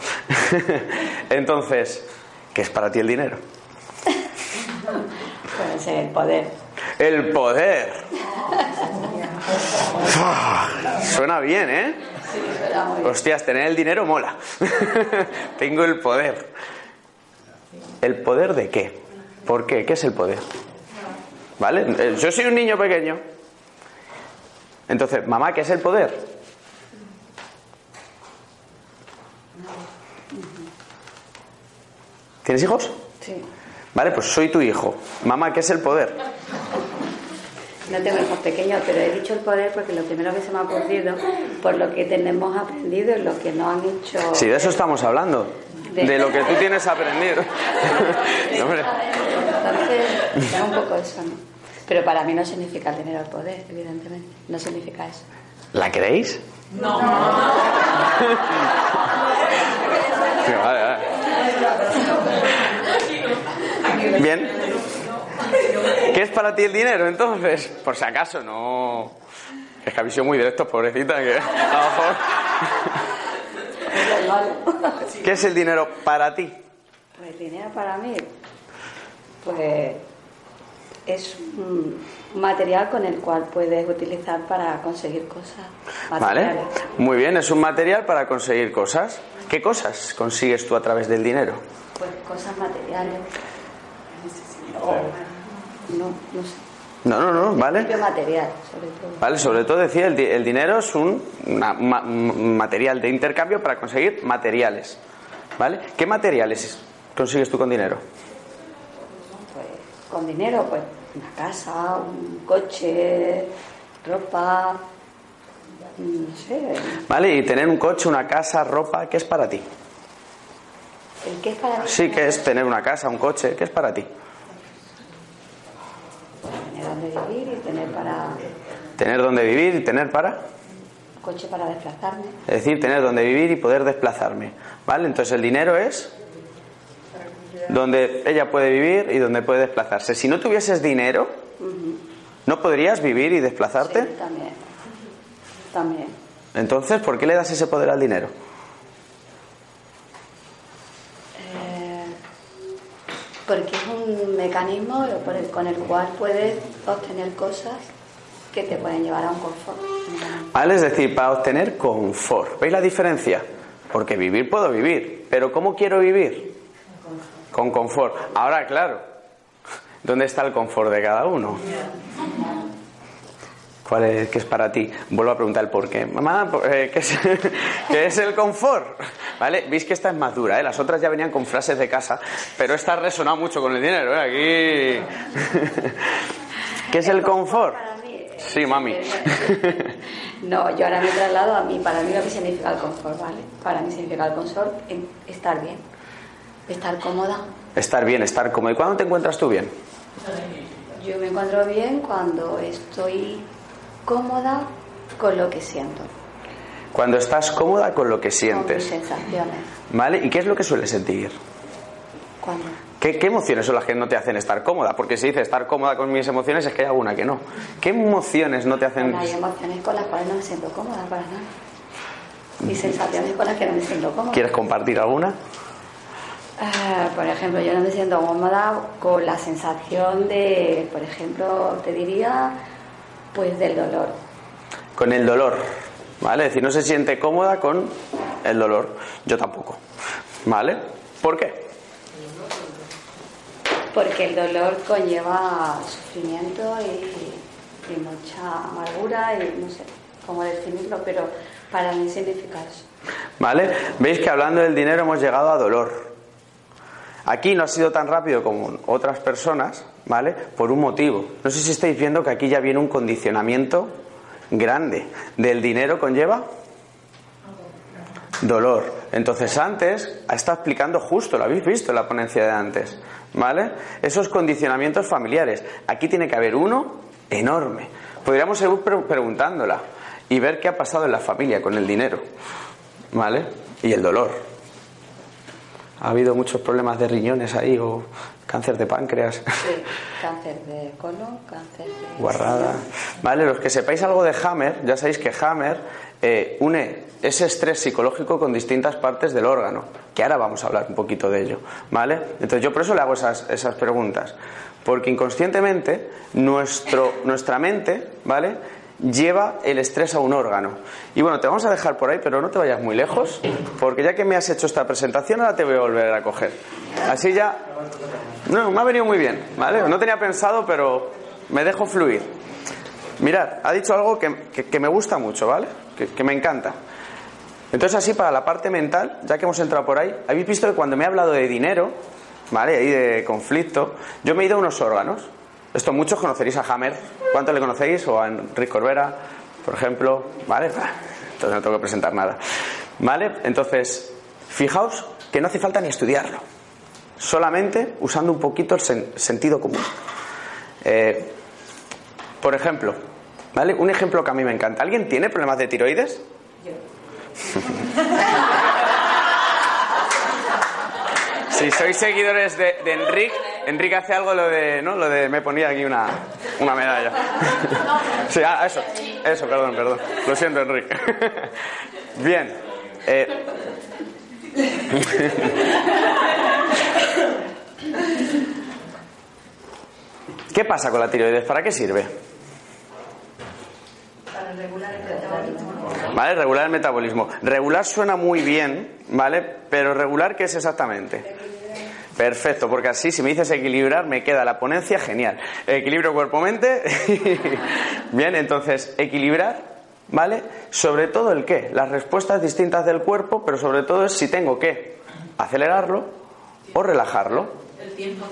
Entonces, ¿qué es para ti el dinero? Puede ser el poder. El poder. Suena bien, ¿eh? Hostias, tener el dinero mola. Tengo el poder. ¿El poder de qué? ¿Por qué? ¿Qué es el poder? ¿Vale? Eh, Yo soy un niño pequeño. Entonces, mamá, ¿qué es el poder? ¿Tienes hijos? Sí. Vale, pues soy tu hijo. Mamá, ¿qué es el poder? No tengo hijos pequeños, pero he dicho el poder porque lo primero que se me ha ocurrido, por lo que tenemos aprendido y lo que nos han hecho. Sí, de eso estamos hablando. de lo que tú tienes aprendido. Hombre, Entonces, da un poco eso, ¿no? Pero para mí no significa el dinero el poder, evidentemente. No significa eso. ¿La creéis? No. vale, vale. Bien. ¿Qué es para ti el dinero entonces? Por si acaso, no. Es que habéis sido muy directos, pobrecita, que a lo mejor. ¿Qué es el dinero para ti? Pues el dinero para mí, pues es un material con el cual puedes utilizar para conseguir cosas. Vale. materiales. Muy bien, es un material para conseguir cosas. ¿Qué cosas consigues tú a través del dinero? Pues cosas materiales. O, no, no sé. No, no, no, ¿vale? Material, sobre todo. Vale, sobre todo decía, el, di- el dinero es un una- ma- material de intercambio para conseguir materiales. ¿Vale? ¿Qué materiales consigues tú con dinero? Pues con dinero, pues una casa, un coche, ropa, no sé. ¿Vale? Y tener un coche, una casa, ropa, ¿qué es para ti? ¿El qué es para mí? Sí, ¿qué es tener una casa, un coche? ¿Qué es para ti? Tener donde vivir y tener para Tener donde vivir y tener para... coche para desplazarme. Es decir, tener donde vivir y poder desplazarme. ¿Vale? Entonces el dinero es donde ella puede vivir y donde puede desplazarse. Si no tuvieses dinero, ¿no podrías vivir y desplazarte? Sí, también. También. Entonces, ¿por qué le das ese poder al dinero? Eh, porque es un mecanismo por el- con el cual puedes obtener cosas que te pueden llevar a un confort. ¿Vale? Es decir, para obtener confort. ¿Veis la diferencia? Porque vivir puedo vivir, pero ¿cómo quiero vivir? Con confort. Ahora, claro, ¿dónde está el confort de cada uno? ¿Cuál es, qué es para ti? Vuelvo a preguntar el por qué. Mamá, eh, ¿qué, es, qué es el confort? ¿Vale? Veis que esta es más dura, ¿eh? Las otras ya venían con frases de casa, pero esta ha resonado mucho con el dinero, ¿eh? Aquí... ¿Qué es el confort? Mí, eh, Sí, mami. No, yo ahora me traslado a mí, para mí lo que significa el confort, ¿vale? Para mí significa el confort estar bien, estar cómoda. Estar bien, estar cómodo. ¿Y cuándo te encuentras tú bien? Yo me encuentro bien cuando estoy cómoda con lo que siento, Cuando estás cómoda con lo que con mis sientes. sensaciones. ¿Vale? ¿Y qué es lo que sueles sentir? Cuando ¿Qué, qué emociones son las que no te hacen estar cómoda? Porque si dices estar cómoda con mis emociones es que hay alguna que no. ¿Qué emociones no te hacen...? Bueno, hay emociones con las cuales no me siento cómoda para nada. Y sensaciones con las que no me siento cómoda. ¿Quieres compartir alguna? Ah, por ejemplo, yo no me siento cómoda con la sensación de, por ejemplo, te diría, pues del dolor. Con el dolor. ¿Vale? Es decir, no se siente cómoda con el dolor. Yo tampoco. ¿Vale? ¿Por qué? Porque el dolor conlleva sufrimiento y, y mucha amargura y no sé cómo definirlo, pero para mí significa eso. ¿Vale? Veis que hablando del dinero hemos llegado a dolor. Aquí no ha sido tan rápido como otras personas, ¿vale? Por un motivo. No sé si estáis viendo que aquí ya viene un condicionamiento grande. Del dinero conlleva dolor. Entonces antes estado explicando justo, lo habéis visto en la ponencia de antes, ¿vale? Esos condicionamientos familiares. Aquí tiene que haber uno enorme. Podríamos seguir pre- preguntándola y ver qué ha pasado en la familia con el dinero, ¿vale? Y el dolor. ¿Ha habido muchos problemas de riñones ahí o cáncer de páncreas? Sí, cáncer de colon, cáncer de... Guarrada. Vale, los que sepáis algo de Hammer, ya sabéis que Hammer eh, une ese estrés psicológico con distintas partes del órgano, que ahora vamos a hablar un poquito de ello, ¿vale? Entonces yo por eso le hago esas, esas preguntas, porque inconscientemente nuestro, nuestra mente, ¿vale? Lleva el estrés a un órgano. Y bueno, te vamos a dejar por ahí, pero no te vayas muy lejos, porque ya que me has hecho esta presentación, ahora te voy a volver a coger. Así ya... No, me ha venido muy bien, ¿vale? No tenía pensado, pero me dejo fluir. Mirad, ha dicho algo que, que- me gusta mucho, ¿vale? Que, me encanta. Entonces así para la parte mental, ya que hemos entrado por ahí, habéis visto que cuando me ha hablado de dinero, ¿vale? Ahí de conflicto, yo me he ido a unos órganos. Esto muchos conoceréis a Hammer. ¿Cuánto le conocéis? O a Enrique Corbera, por ejemplo, ¿vale? Entonces no tengo que presentar nada. ¿Vale? Entonces, fijaos que no hace falta ni estudiarlo, solamente usando un poquito el sen- sentido común. Eh, por ejemplo, ¿vale? Un ejemplo que a mí me encanta. ¿Alguien tiene problemas de tiroides? Si sois seguidores de, de Enrique, Enrique hace algo lo de, ¿no? Lo de me ponía aquí una, una medalla. Sí, ah, eso, eso, perdón, perdón. Lo siento, Enrique. Bien. eh, ¿Qué pasa con la tiroides? ¿Para qué sirve? ¿Vale? Regular el metabolismo. Regular suena muy bien, ¿vale? Pero regular, ¿qué es exactamente? Perfecto, porque así si me dices equilibrar me queda la ponencia genial. Equilibrio cuerpo-mente. bien, entonces, equilibrar, ¿vale? Sobre todo el qué, las respuestas distintas del cuerpo, pero sobre todo es si tengo que acelerarlo o relajarlo. El tiempo.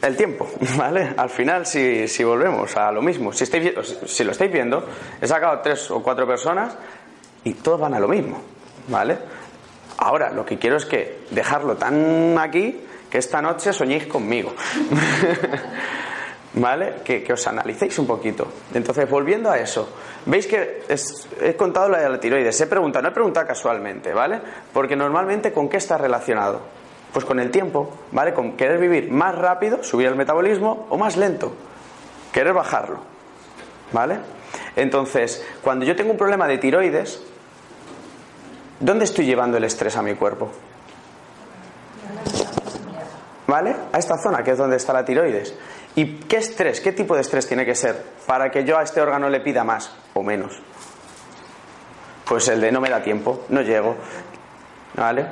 El tiempo, ¿vale? Al final, si, si volvemos a lo mismo, si, estáis, si lo estáis viendo, he sacado tres o cuatro personas y todos van a lo mismo, ¿vale? Ahora, lo que quiero es que dejarlo tan aquí que esta noche soñéis conmigo, ¿vale? Que, os analicéis un poquito. Entonces, volviendo a eso, veis que he contado la de la tiroides, he preguntado, no he preguntado casualmente, ¿vale? Porque normalmente, ¿con qué está relacionado? Pues con el tiempo, ¿vale? Con querer vivir más rápido, subir el metabolismo, o más lento, querer bajarlo, ¿vale? Entonces, cuando yo tengo un problema de tiroides, ¿dónde estoy llevando el estrés a mi cuerpo? ¿Vale? A esta zona, que es donde está la tiroides. ¿Y qué estrés, qué tipo de estrés tiene que ser para que yo a este órgano le pida más o menos? Pues el de no me da tiempo, no llego. ¿Vale?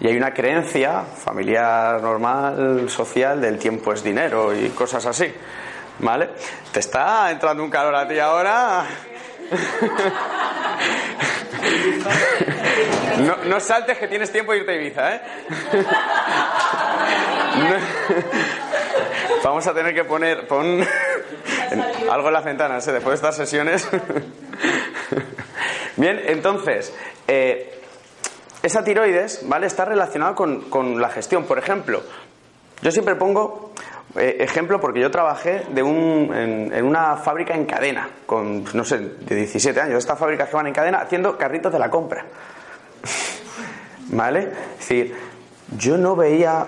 Y hay una creencia familiar, normal, social, del tiempo es dinero y cosas así. ¿Vale? ¿Te está entrando un calor a ti ahora? No, no saltes que tienes tiempo de irte a Ibiza, ¿eh? Vamos a tener que poner algo en las ventanas ¿eh? después de estas sesiones. Bien, entonces, eh, esa tiroides, ¿vale? Está relacionada con, con la gestión. Por ejemplo, yo siempre pongo ejemplo porque yo trabajé de un, en, una fábrica en cadena, con, no sé, de 17 años. Estas fábricas que van en cadena haciendo carritos de la compra. ¿Vale? Es decir, yo no veía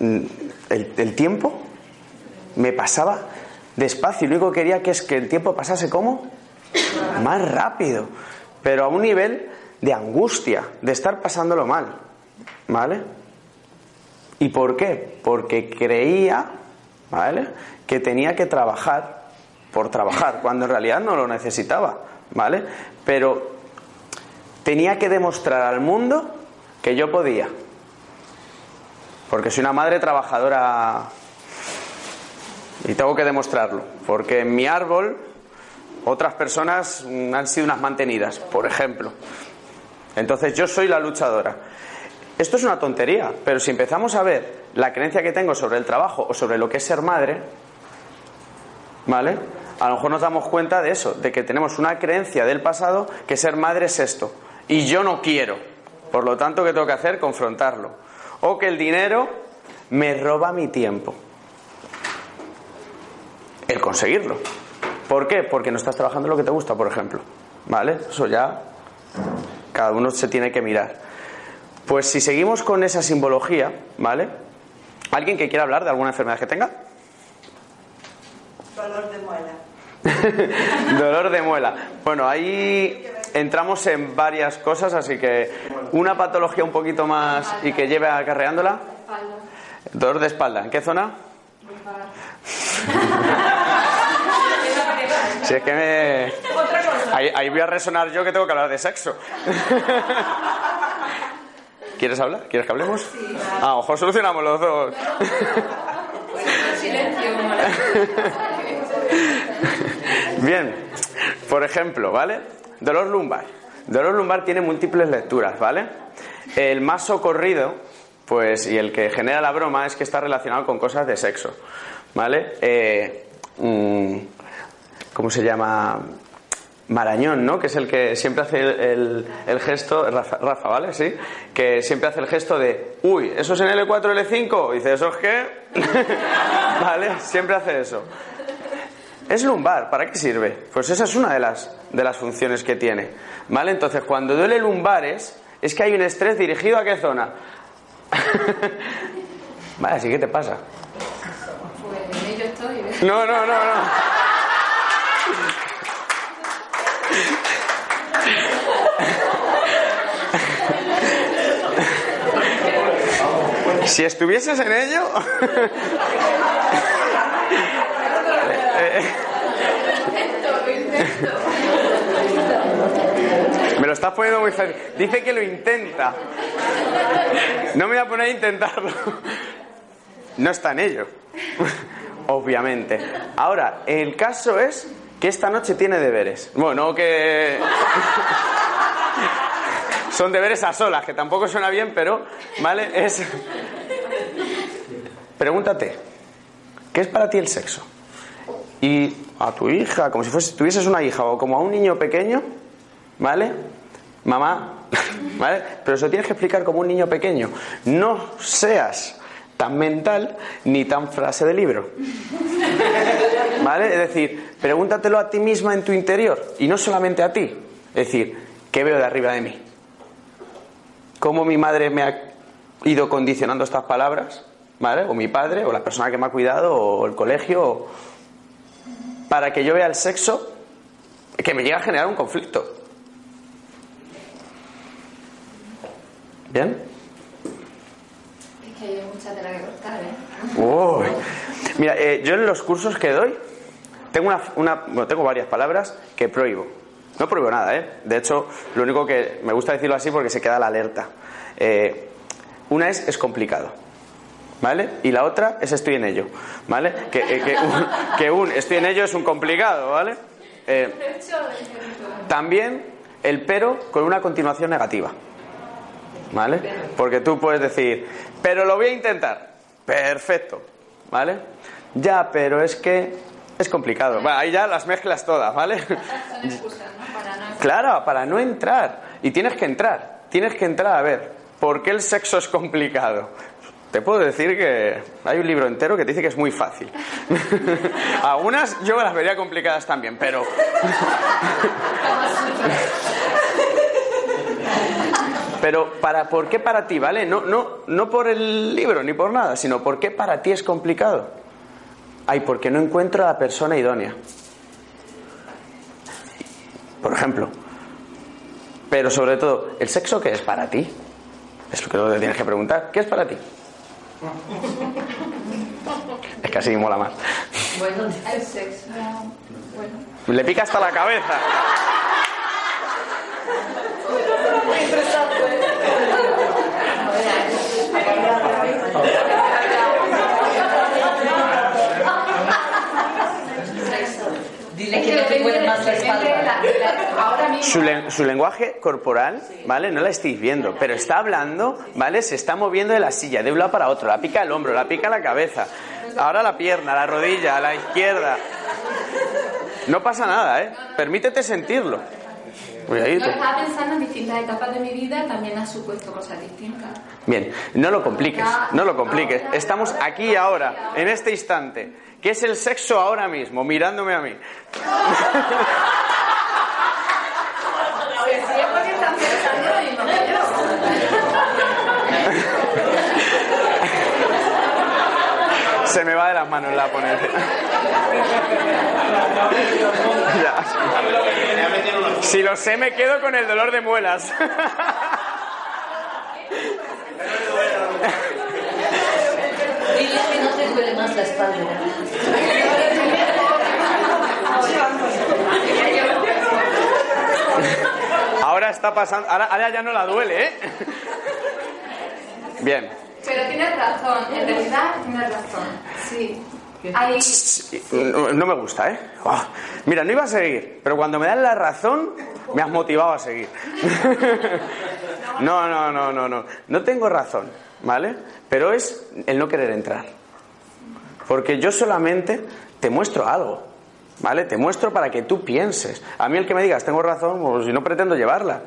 el, el tiempo, me pasaba despacio y lo único que quería que es que el tiempo pasase como más rápido, pero a un nivel de angustia, de estar pasándolo mal. ¿Vale? ¿Y por qué? Porque creía, ¿vale? Que tenía que trabajar por trabajar, cuando en realidad no lo necesitaba, ¿vale? Pero tenía que demostrar al mundo que yo podía. Porque soy una madre trabajadora y tengo que demostrarlo. Porque en mi árbol otras personas han sido unas mantenidas, por ejemplo. Entonces yo soy la luchadora. Esto es una tontería, pero si empezamos a ver la creencia que tengo sobre el trabajo o sobre lo que es ser madre, ¿vale? A lo mejor nos damos cuenta de eso, de que tenemos una creencia del pasado que ser madre es esto. Y yo no quiero. Por lo tanto, ¿qué tengo que hacer? Confrontarlo. O que el dinero me roba mi tiempo. El conseguirlo. ¿Por qué? Porque no estás trabajando lo que te gusta, por ejemplo. ¿Vale? Eso ya cada uno se tiene que mirar. Pues si seguimos con esa simbología, ¿vale? ¿Alguien que quiera hablar de alguna enfermedad que tenga? Dolor de muela. Dolor de muela. Bueno, ahí entramos en varias cosas, así que una patología un poquito más y que lleve acarreándola. Dolor de espalda. ¿En qué zona? Si es que me... Ahí, ahí voy a resonar yo que tengo que hablar de sexo. ¿Quieres hablar? ¿Quieres que hablemos? Ah, a lo mejor solucionamos los dos. Silencio. Bien, por ejemplo, ¿vale? Dolor lumbar. Dolor lumbar tiene múltiples lecturas, ¿vale? El más socorrido, pues, y el que genera la broma es que está relacionado con cosas de sexo, ¿vale? Eh, mm, ¿Cómo se llama? Marañón, ¿no? Que es el que siempre hace el, el- el gesto, Rafa, Rafa, ¿vale? Sí. Que siempre hace el gesto de, uy, ¿eso es en L4, L5? Dice, ¿eso es qué? ¿Vale? Siempre hace eso. Es lumbar, ¿para qué sirve? Pues esa es una de las, de las funciones que tiene. ¿Vale? Entonces, cuando duele lumbares, es que hay un estrés dirigido a qué zona. vale, así que te pasa. Pues en ello estoy. No, no, no, no. Si estuvieses en ello. Me lo estás poniendo muy fácil. Dice que lo intenta. No me voy a poner a intentarlo. No está en ello. Obviamente. Ahora, el caso es que esta noche tiene deberes. Bueno, que. Son deberes a solas, que tampoco suena bien, pero. ¿Vale? Es. Pregúntate, ¿qué es para ti el sexo? Y a tu hija, como si fuese, tuvieses una hija o como a un niño pequeño, ¿vale? Mamá, ¿vale? Pero se lo tienes que explicar como un niño pequeño. No seas tan mental ni tan frase de libro. ¿Vale? Es decir, pregúntatelo a ti misma en tu interior y no solamente a ti. Es decir, ¿qué veo de arriba de mí? ¿Cómo mi madre me ha ido condicionando estas palabras? ¿Vale? O mi padre, o la persona que me ha cuidado, o el colegio, o- para que yo vea el sexo que me llega a generar un conflicto. ¿Bien? Es que hay mucha tela que cortar, ¿eh? Uy. Mira, eh, yo en los cursos que doy tengo una, una- bueno, tengo varias palabras que prohíbo. No prohíbo nada, ¿eh? De hecho, lo único que me gusta decirlo así porque se queda la alerta. Eh, una es es complicado, ¿vale? Y la otra es estoy en ello, ¿vale? Que, eh, que un, estoy en ello es un complicado, ¿vale? Eh, también el pero con una continuación negativa. ¿Vale? Porque tú puedes decir, pero lo voy a intentar. Perfecto. ¿Vale? Ya, pero es que es complicado. Bueno, ahí ya las mezclas todas, ¿vale? Claro, para no entrar. Y tienes que entrar. Tienes que entrar a ver por qué el sexo es complicado. Te puedo decir que hay un libro entero que te dice que es muy fácil. Algunas yo las vería complicadas también, pero. Pero para, ¿por qué para ti, vale? No, no, no por el libro ni por nada, sino por qué para ti es complicado. Ay, porque no encuentro a la persona idónea. Por ejemplo. Pero sobre todo, ¿el sexo qué es para ti? Es lo que te tienes que preguntar. ¿Qué es para ti? Es que así mola más. Bueno, el sexo. Bueno. Le pica hasta la cabeza. Dile que no te mueve más la espalda. Ahora mismo. Su, su lenguaje corporal, ¿vale? No la estáis viendo, pero está hablando, ¿vale? Se está moviendo de la silla, de un lado para otro. La pica el hombro, la pica la cabeza. Ahora la pierna, la rodilla, a la izquierda. No pasa nada, ¿eh? Permítete sentirlo. Yo Cuidadito. estaba pensando en distintas etapas de mi vida, también ha supuesto cosas distintas. Bien, no lo compliques, no lo compliques. Estamos aquí y ahora, en este instante. ¿Qué es el sexo ahora mismo? Mirándome a mí. Se me va de las manos la ponencia. Si lo sé, me quedo con el dolor de muelas. Dile que no te duele más la espalda. Ahora está pasando, ahora, ahora ya no la duele, ¿eh? Bien. Pero tienes razón, en realidad tienes razón. Sí. Sí, No, no me gusta, ¿eh? Ah, Mira, no iba a seguir, pero cuando me dan la razón, me has motivado a seguir. No, no, no, no, no. No tengo razón, ¿vale? Pero es el no querer entrar. Porque yo solamente te muestro algo, ¿vale? Te muestro para que tú pienses. A mí el que me digas, tengo razón, pues si no pretendo llevarla.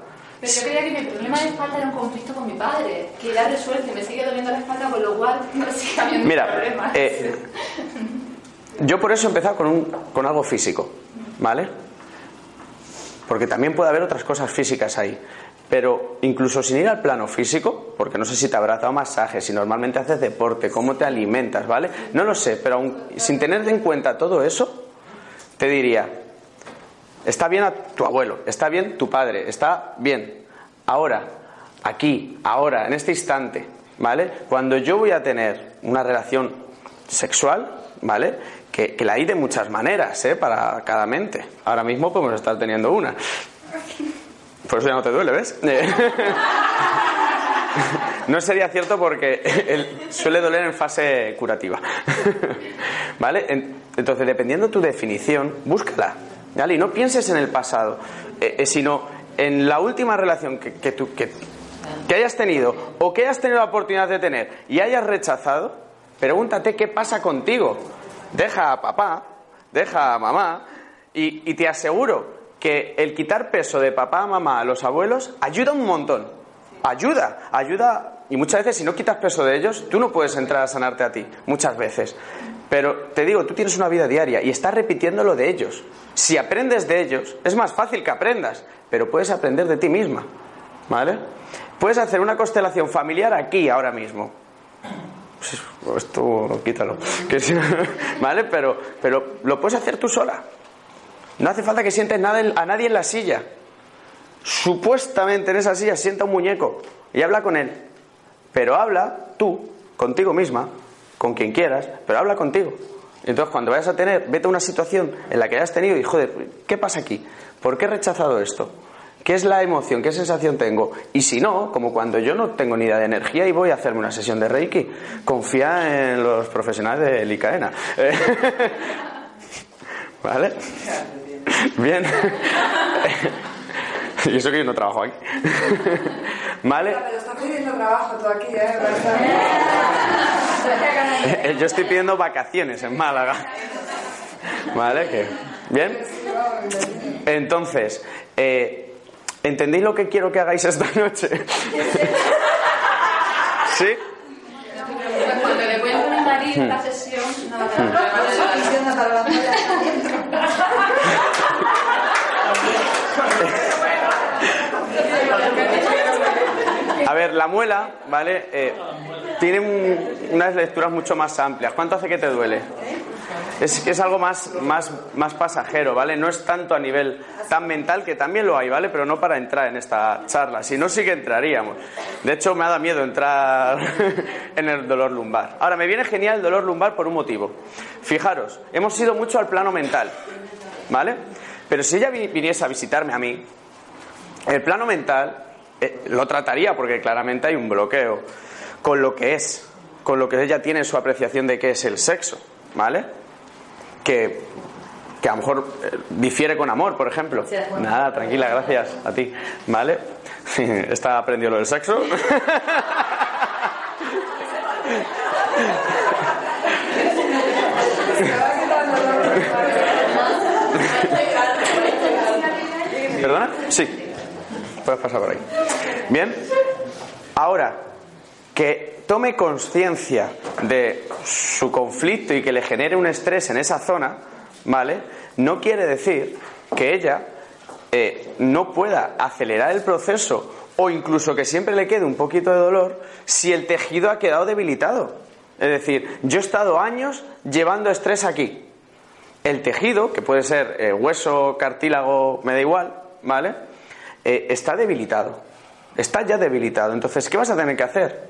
Pero yo creía que mi problema de espalda era un conflicto con mi padre, que ya resuelto y me sigue doliendo la espalda, con lo cual no sigue habiendo Mira, problemas. eh, yo por eso he empezado con, un, con algo físico, ¿vale? Porque también puede haber otras cosas físicas ahí. Pero incluso sin ir al plano físico, porque no sé si te habrás dado masaje, si normalmente haces deporte, cómo te alimentas, ¿vale? No lo sé, pero aun- sin tener en cuenta todo eso, te diría, está bien a tu abuelo, está bien tu padre, está bien. Ahora, aquí, ahora, en este instante, ¿vale? Cuando yo voy a tener una relación sexual, ¿vale? Que, que la hay de muchas maneras, ¿eh? Para cada mente. Ahora mismo podemos estar teniendo una. Por eso ya no te duele, ¿ves? Eh, No sería cierto porque el- suele doler en fase curativa. ¿Vale? En- Entonces, dependiendo tu definición, búscala. Y no pienses en el pasado, eh, eh, sino en la última relación que, tú- que- hayas tenido o que hayas tenido la oportunidad de tener y hayas rechazado, pregúntate qué pasa contigo. Deja a papá, deja a mamá y, y te aseguro que el quitar peso de papá a mamá a los abuelos ayuda un montón. Ayuda, ayuda. Y muchas veces si no quitas peso de ellos, tú no puedes entrar a sanarte a ti. Muchas veces. Pero te digo, tú tienes una vida diaria y estás repitiendo lo de ellos. Si aprendes de ellos, es más fácil que aprendas, pero puedes aprender de ti misma. ¿Vale? Puedes hacer una constelación familiar aquí, ahora mismo. Pues esto, quítalo. ¿Vale? Pero, pero lo puedes hacer tú sola. No hace falta que sientes nada a nadie en la silla. Supuestamente en esa silla sienta un muñeco y habla con él. Pero habla tú, contigo misma, con quien quieras, pero habla contigo. Entonces, cuando vayas a tener, vete a una situación en la que hayas tenido y, joder, ¿qué pasa aquí? ¿Por qué he rechazado esto? ¿Qué es la emoción? ¿Qué sensación tengo? Y si no, como cuando yo no tengo ni idea de energía y voy a hacerme una sesión de Reiki, confía en los profesionales de Licaena. ¿Vale? Bien. Y eso que yo no trabajo aquí. ¿Vale? Pero estás pidiendo trabajo tú aquí, ¿eh? Eh, Yo estoy pidiendo vacaciones en Málaga. ¿Vale? ¿Qué? ¿Bien? Entonces, eh, ¿entendéis lo que quiero que hagáis esta noche? ¿Sí? Cuando le cuento a mi marido la sesión, no a ver, la muela, ¿vale? Eh, tiene un- unas lecturas mucho más amplias. ¿Cuánto hace que te duele? Es, es algo más, más, más pasajero, ¿vale? No es tanto a nivel tan mental, que también lo hay, ¿vale? Pero no para entrar en esta charla. Si no, sí que entraríamos. De hecho, me ha dado miedo entrar en el dolor lumbar. Ahora, me viene genial el dolor lumbar por un motivo. Fijaros, hemos ido mucho al plano mental, ¿vale? Pero si ella vi- viniese a visitarme a mí, el plano mental eh, lo trataría porque claramente hay un bloqueo con lo que es, con lo que ella tiene en su apreciación de qué es el sexo, ¿vale? Que, que a lo mejor eh, difiere con amor, por ejemplo. Nada, tranquila, gracias a ti, ¿vale? Está aprendió lo del sexo. ¿Perdona? Sí. Puedes pasar por ahí. Bien. Ahora, que tome conciencia de su conflicto y que le genere un estrés en esa zona, ¿vale? No quiere decir que ella eh, no pueda acelerar el proceso o incluso que siempre le quede un poquito de dolor si el tejido ha quedado debilitado. Es decir, yo he estado años llevando estrés aquí. El tejido, que puede ser eh, hueso, cartílago, me da igual, ¿vale? Eh, está debilitado. Está ya debilitado. Entonces, ¿qué vas a tener que hacer?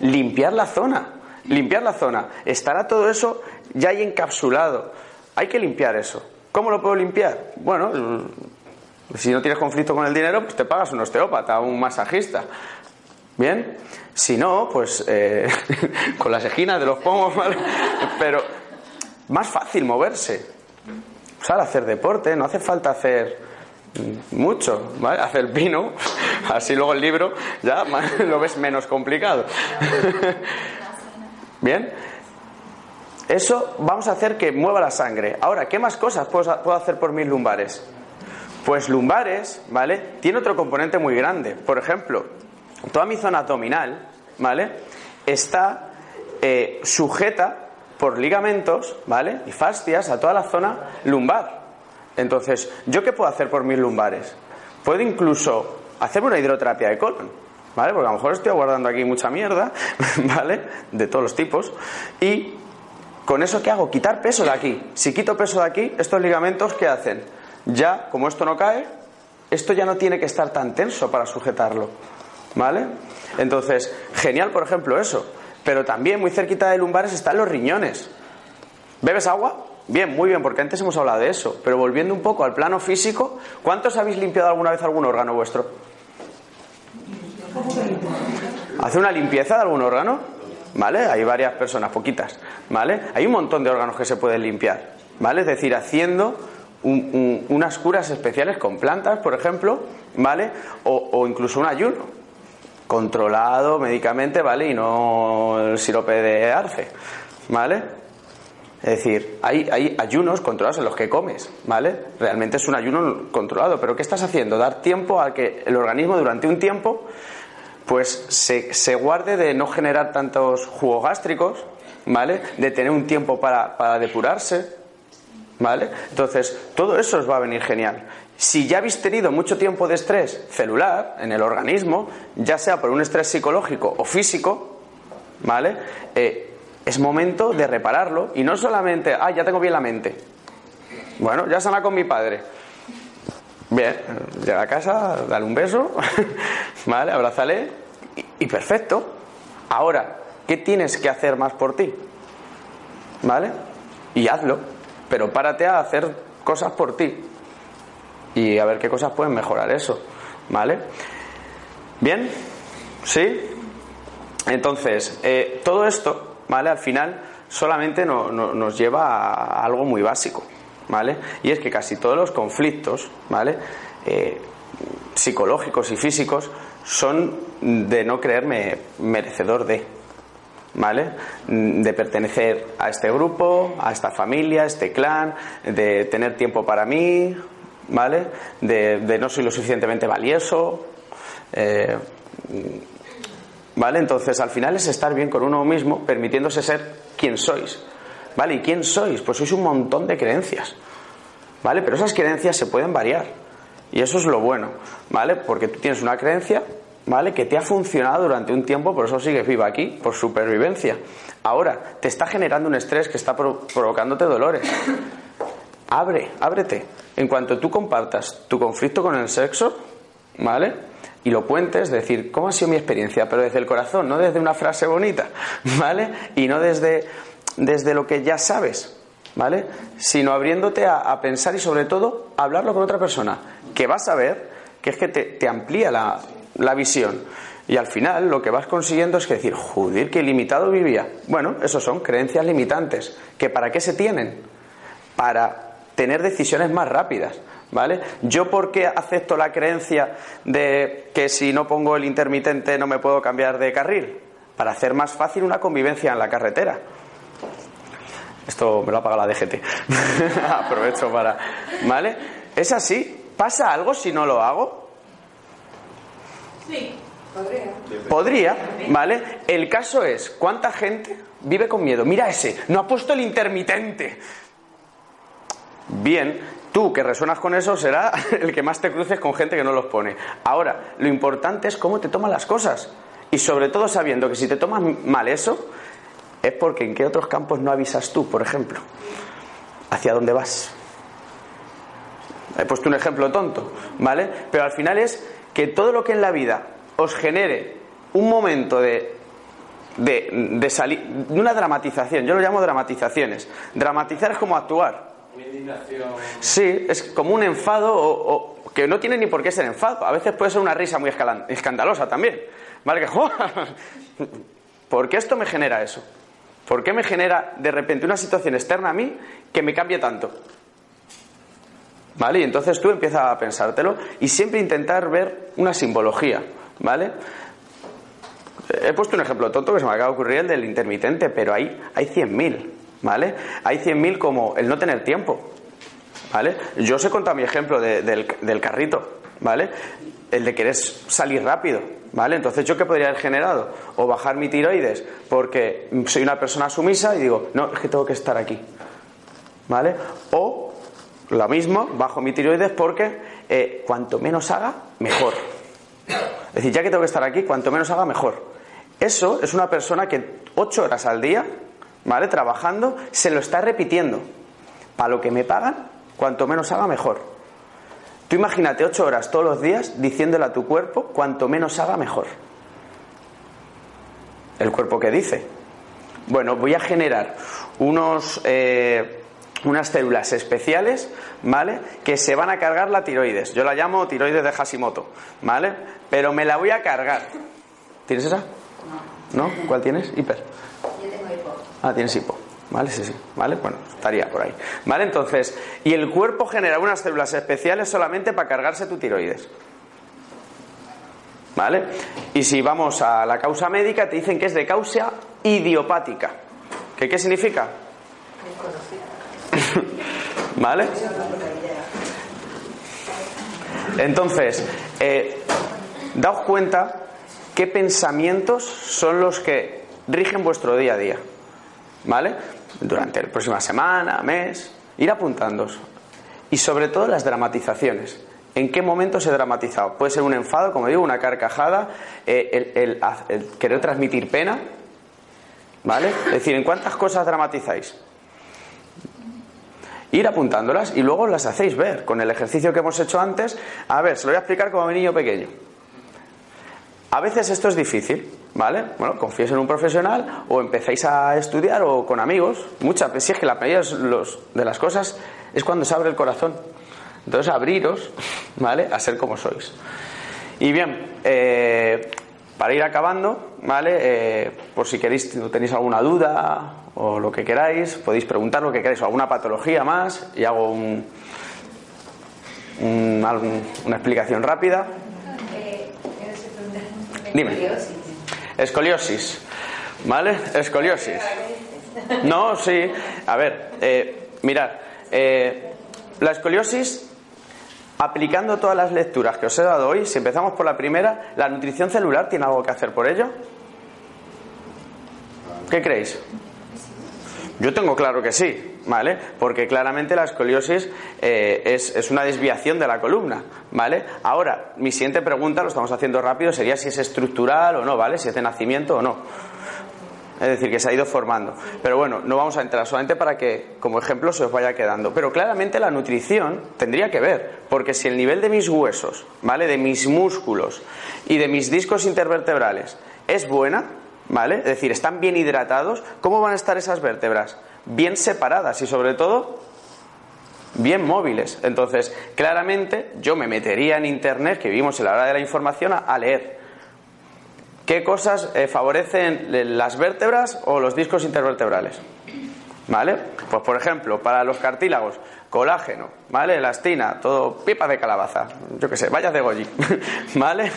Limpiar la zona. Limpiar la zona. Estará todo eso ya ahí encapsulado. Hay que limpiar eso. ¿Cómo lo puedo limpiar? Bueno, l- si no tienes conflicto con el dinero, pues te pagas un osteópata, un masajista. ¿Bien? Si no, pues eh, con las esquinas de los pomos, ¿vale? Pero más fácil moverse. O sea, hacer deporte, no hace falta hacer mm, mucho, ¿vale? Hacer vino, así luego el libro ya lo ves menos complicado. Bien. Eso vamos a hacer que mueva la sangre. Ahora, ¿qué más cosas puedo hacer por mis lumbares? Pues lumbares, ¿vale? Tiene otro componente muy grande. Por ejemplo, toda mi zona abdominal, ¿vale? Está eh, sujeta por ligamentos, ¿vale? Y fascias a toda la zona lumbar. Entonces, ¿yo qué puedo hacer por mis lumbares? Puedo incluso hacer una hidroterapia de colon, ¿vale? Porque a lo mejor estoy aguardando aquí mucha mierda, ¿vale? De todos los tipos. Y con eso, ¿qué hago? Quitar peso de aquí. Si quito peso de aquí, estos ligamentos, ¿qué hacen? Ya, como esto no cae, esto ya no tiene que estar tan tenso para sujetarlo, ¿vale? Entonces, genial, por ejemplo, eso. Pero también muy cerquita de lumbares están los riñones. ¿Bebes agua? Bien, muy bien, porque antes hemos hablado de eso. Pero volviendo un poco al plano físico, ¿cuántos habéis limpiado alguna vez algún órgano vuestro? ¿Hace una limpieza de algún órgano? ¿Vale? Hay varias personas, poquitas. ¿Vale? Hay un montón de órganos que se pueden limpiar. ¿Vale? Es decir, haciendo un- un- unas curas especiales con plantas, por ejemplo, ¿vale? O, o incluso un ayuno controlado médicamente, ¿vale? Y no el sirope de arce, ¿vale? Es decir, hay, ayunos controlados en los que comes, ¿vale? Realmente es un ayuno controlado, pero ¿qué estás haciendo? Dar tiempo a que el organismo durante un tiempo pues se, se guarde de no generar tantos jugos gástricos, ¿vale? De tener un tiempo para, para depurarse, ¿vale? Entonces, todo eso os va a venir genial. Si ya habéis tenido mucho tiempo de estrés celular en el organismo, ya sea por un estrés psicológico o físico, ¿vale? Eh, es momento de repararlo y no solamente, ah, ya tengo bien la mente. Bueno, ya sana con mi padre. Bien, llega a casa, dale un beso, ¿vale? Abrázale y, perfecto. Ahora, ¿qué tienes que hacer más por ti? ¿Vale? Y hazlo, pero párate a hacer cosas por ti y a ver qué cosas pueden mejorar eso, ¿vale? Bien, ¿sí? Entonces, eh, todo esto, ¿vale? Al final solamente no- no- nos lleva a algo muy básico, ¿vale? Y es que casi todos los conflictos, ¿vale? Eh, psicológicos y físicos son de no creerme merecedor de, ¿vale? De pertenecer a este grupo, a esta familia, a este clan, de tener tiempo para mí, ¿vale? De, de no soy lo suficientemente valioso. eh, ¿Vale? Entonces, al final es estar bien con uno mismo, permitiéndose ser quien sois. ¿Vale? ¿Y quién sois? Pues sois un montón de creencias. ¿Vale? Pero esas creencias se pueden variar. Y eso es lo bueno. ¿Vale? Porque tú tienes una creencia, ¿vale? Que te ha funcionado durante un tiempo, por eso sigues viva aquí, por supervivencia. Ahora, te está generando un estrés que está pro- provocándote dolores. Abre, ábrete. En cuanto tú compartas tu conflicto con el sexo, ¿vale? Y lo cuentes, decir, ¿cómo ha sido mi experiencia? Pero desde el corazón, no desde una frase bonita, ¿vale? Y no desde, desde lo que ya sabes, ¿vale? Sino abriéndote a, pensar y sobre todo a hablarlo con otra persona, que vas a ver que es que te, te amplía la, la visión. Y al final lo que vas consiguiendo es que decir, joder, qué limitado vivía. Bueno, eso son creencias limitantes. ¿Que para qué se tienen? Para tener decisiones más rápidas. ¿Vale? Yo por qué acepto la creencia de que si no pongo el intermitente no me puedo cambiar de carril? Para hacer más fácil una convivencia en la carretera. Esto me lo ha pagado la DGT. Aprovecho para. ¿Vale? Es así. ¿Pasa algo si no lo hago? Sí. Podría. Podría, ¿vale? El caso es, ¿cuánta gente vive con miedo? Mira ese, no ha puesto el intermitente. Bien, tú que resuenas con eso será el que más te cruces con gente que no los pone. Ahora, lo importante es cómo te toman las cosas. Y sobre todo sabiendo que si te tomas mal eso, es porque en qué otros campos no avisas tú, por ejemplo. ¿Hacia dónde vas? He puesto un ejemplo tonto, ¿vale? Pero al final es que todo lo que en la vida os genere un momento de, de, de salir, una dramatización, yo lo llamo dramatizaciones. Dramatizar es como actuar. Sí, es como un enfado o, que no tiene ni por qué ser enfado. A veces puede ser una risa muy escandalosa también. ¿Vale? ¿Por qué esto me genera eso? ¿Por qué me genera de repente una situación externa a mí que me cambie tanto? ¿Vale? Y entonces tú empiezas a pensártelo y siempre intentar ver una simbología, ¿vale? He puesto un ejemplo tonto que se me acaba de ocurrir, el del intermitente, pero hay, hay 100.000, ¿vale? Hay 100.000 como el no tener tiempo, ¿vale? Yo os he contado mi ejemplo de- del, del carrito, ¿vale? El de querer salir rápido, ¿vale? Entonces, ¿yo qué podría haber generado? O bajar mi tiroides porque soy una persona sumisa y digo, no, es que tengo que estar aquí, ¿vale? O lo mismo, bajo mi tiroides porque eh, cuanto menos haga, mejor. Es decir, ya que tengo que estar aquí, cuanto menos haga, mejor. Eso es una persona que ocho horas al día, ¿vale? Trabajando, se lo está repitiendo. Para lo que me pagan, cuanto menos haga, mejor. Tú imagínate ocho horas todos los días diciéndole a tu cuerpo, cuanto menos haga, mejor. El cuerpo que dice. Bueno, voy a generar unos, eh, unas células especiales, ¿vale? Que se van a cargar la tiroides. Yo la llamo tiroides de Hashimoto, ¿vale? Pero me la voy a cargar. ¿Tienes esa? ¿No? ¿Cuál tienes? Hiper. Ah, tienes hipo. ¿Vale? Sí, sí. ¿Vale? Bueno, estaría por ahí. ¿Vale? Entonces, y el cuerpo genera unas células especiales solamente para cargarse tu tiroides. ¿Vale? Y si vamos a la causa médica, te dicen que es de causa idiopática. ¿Qué, qué significa? ¿Vale? Entonces, eh, daos cuenta qué pensamientos son los que rigen vuestro día a día. ¿Vale? Durante la próxima semana, mes, ir apuntándos. Y sobre todo las dramatizaciones. ¿En qué momento se dramatizado? Puede ser un enfado, como digo, una carcajada, eh, el querer transmitir pena. ¿Vale? Es decir, ¿en cuántas cosas dramatizáis? ir apuntándolas y luego las hacéis ver con el ejercicio que hemos hecho antes. A ver, se lo voy a explicar como a mi niño pequeño. A veces esto es difícil, ¿vale? Bueno, confíes en un profesional o empezáis a estudiar o con amigos. Muchas veces, si es que la mayoría de las cosas es cuando se abre el corazón. Entonces, abriros, ¿vale? A ser como sois. Y bien, eh, para ir acabando, ¿vale? Eh, por si queréis, tenéis alguna duda o lo que queráis, podéis preguntar lo que queráis o alguna patología más y hago un- una explicación rápida. Dime. Escoliosis. ¿Vale? Escoliosis. No, sí. A ver, eh, mirad. eh, la escoliosis, aplicando todas las lecturas que os he dado hoy, si empezamos por la primera, ¿la nutrición celular tiene algo que hacer por ello? ¿Qué creéis? Yo tengo claro que sí, ¿vale? Porque claramente la escoliosis eh, es, es una desviación de la columna, ¿vale? Ahora, mi siguiente pregunta, lo estamos haciendo rápido, sería si es estructural o no, ¿vale? Si es de nacimiento o no. Es decir, que se ha ido formando. Pero bueno, no vamos a entrar solamente para que, como ejemplo, se os vaya quedando. Pero claramente la nutrición tendría que ver, porque si el nivel de mis huesos, ¿vale? De mis músculos y de mis discos intervertebrales es buena, ¿vale? Es decir, están bien hidratados, ¿cómo van a estar esas vértebras? Bien separadas y sobre todo bien móviles. Entonces, claramente yo me metería en internet, que vivimos en la hora de la información, a, leer. ¿Qué cosas eh, favorecen las vértebras o los discos intervertebrales? ¿Vale? Pues por ejemplo, para los cartílagos, colágeno, ¿vale? Elastina, todo pipa de calabaza, yo qué sé, vallas de goji, ¿vale?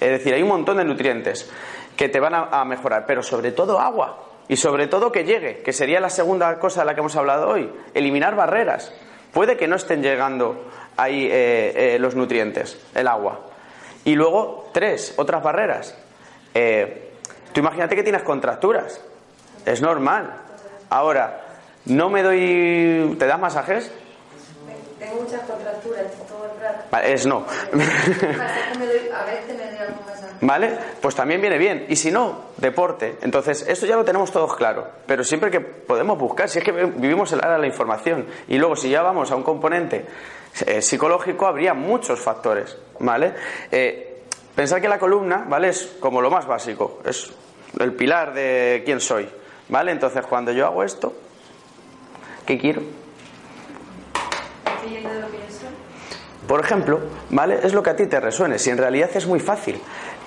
Es decir, hay un montón de nutrientes que te van a mejorar, pero sobre todo agua. Y sobre todo que llegue, que sería la segunda cosa de la que hemos hablado hoy, eliminar barreras. Puede que no estén llegando ahí eh, eh, los nutrientes, el agua. Y luego, tres, otras barreras. Eh, tú imagínate que tienes contracturas. Es normal. Ahora, no me doy... ¿Te das masajes? Tengo muchas contracturas, todo el rato. Vale, es no. ¿Vale? Pues también viene bien. Y si no, deporte. Entonces, esto ya lo tenemos todos claro. Pero siempre que podemos buscar, si es que vivimos en la información. Y luego, si ya vamos a un componente eh, psicológico, habría muchos factores. ¿Vale? Eh, pensar que la columna, ¿vale? Es como lo más básico. Es el pilar de quién soy. ¿Vale? Entonces, cuando yo hago esto, ¿qué quiero? Estoy yendo de lo que yo soy. Por ejemplo, ¿vale? Es lo que a ti te resuene. Si en realidad es muy fácil.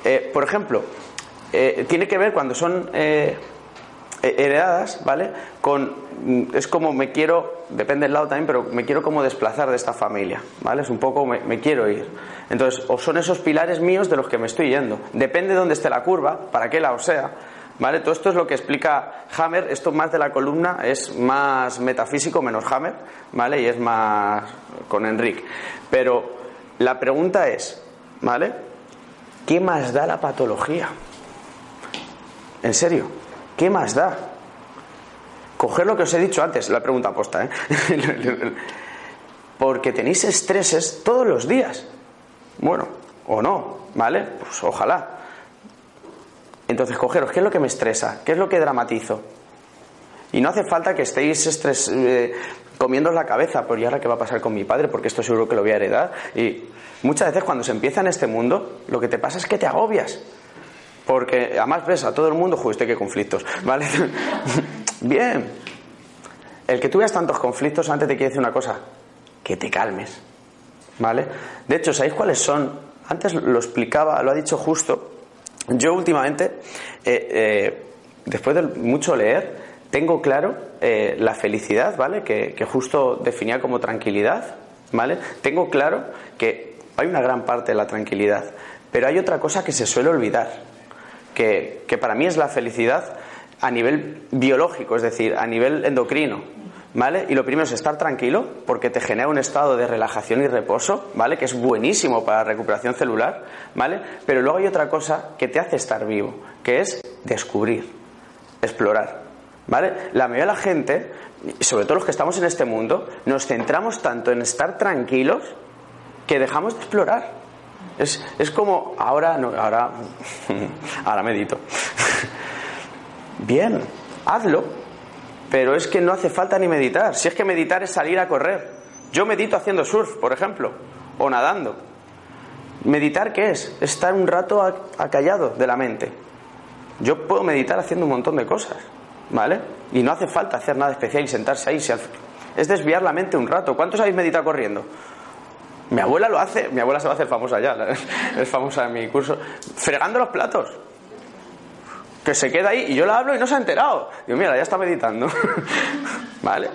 Eh, por ejemplo, eh, tiene que ver cuando son eh, heredadas, ¿vale? Con mm, es como me quiero, depende del lado también, pero me quiero como desplazar de esta familia, ¿vale? Es un poco me, quiero ir. Entonces, o son esos pilares míos de los que me estoy yendo. Depende de dónde esté la curva, para qué lado sea, ¿vale? Todo esto es lo que explica Hammer, esto más de la columna es más metafísico menos Hammer, ¿vale? Y es más con Enrique. Pero la pregunta es, ¿vale? ¿Qué más da la patología? En serio, ¿qué más da? Coger lo que os he dicho antes, la pregunta aposta, ¿eh? Porque tenéis estreses todos los días. Bueno, o no, ¿vale? Pues ojalá. Entonces, cogeros, ¿qué es lo que me estresa? ¿Qué es lo que dramatizo? Y no hace falta que estéis estres, eh, comiendo la cabeza, por ¿y ahora qué va a pasar con mi padre? Porque esto seguro que lo voy a heredar. Y muchas veces cuando se empieza en este mundo, lo que te pasa es que te agobias. Porque además ves a todo el mundo, joder, qué conflictos, ¿vale? Bien. El que tú veas tantos conflictos, antes te quiere decir una cosa, que te calmes, ¿vale? De hecho, ¿sabéis cuáles son? Antes lo explicaba, lo ha dicho justo. Yo últimamente, eh, eh, después de mucho leer, tengo claro eh, la felicidad, ¿vale? Que, justo definía como tranquilidad, ¿vale? Tengo claro que hay una gran parte de la tranquilidad, pero hay otra cosa que se suele olvidar, que, que para mí es la felicidad a nivel biológico, es decir, a nivel endocrino, ¿vale? Y lo primero es estar tranquilo, porque te genera un estado de relajación y reposo, ¿vale? Que es buenísimo para la recuperación celular, ¿vale? Pero luego hay otra cosa que te hace estar vivo, que es descubrir, explorar, ¿vale? La mayoría de la gente, sobre todo los que estamos en este mundo, nos centramos tanto en estar tranquilos que dejamos de explorar. Es, es como, ahora, no, ahora, ahora medito. Bien, hazlo, pero es que no hace falta ni meditar. Si es que meditar es salir a correr. Yo medito haciendo surf, por ejemplo, o nadando. ¿Meditar qué es? Estar un rato acallado de la mente. Yo puedo meditar haciendo un montón de cosas, ¿vale? Y no hace falta hacer nada especial y sentarse ahí. Es desviar la mente un rato. ¿Cuántos habéis meditado corriendo? Mi abuela lo hace, mi abuela se va a hacer famosa ya, es famosa en mi curso, fregando los platos que se queda ahí y yo la hablo y no se ha enterado. Digo, mira, ya está meditando. ¿Vale?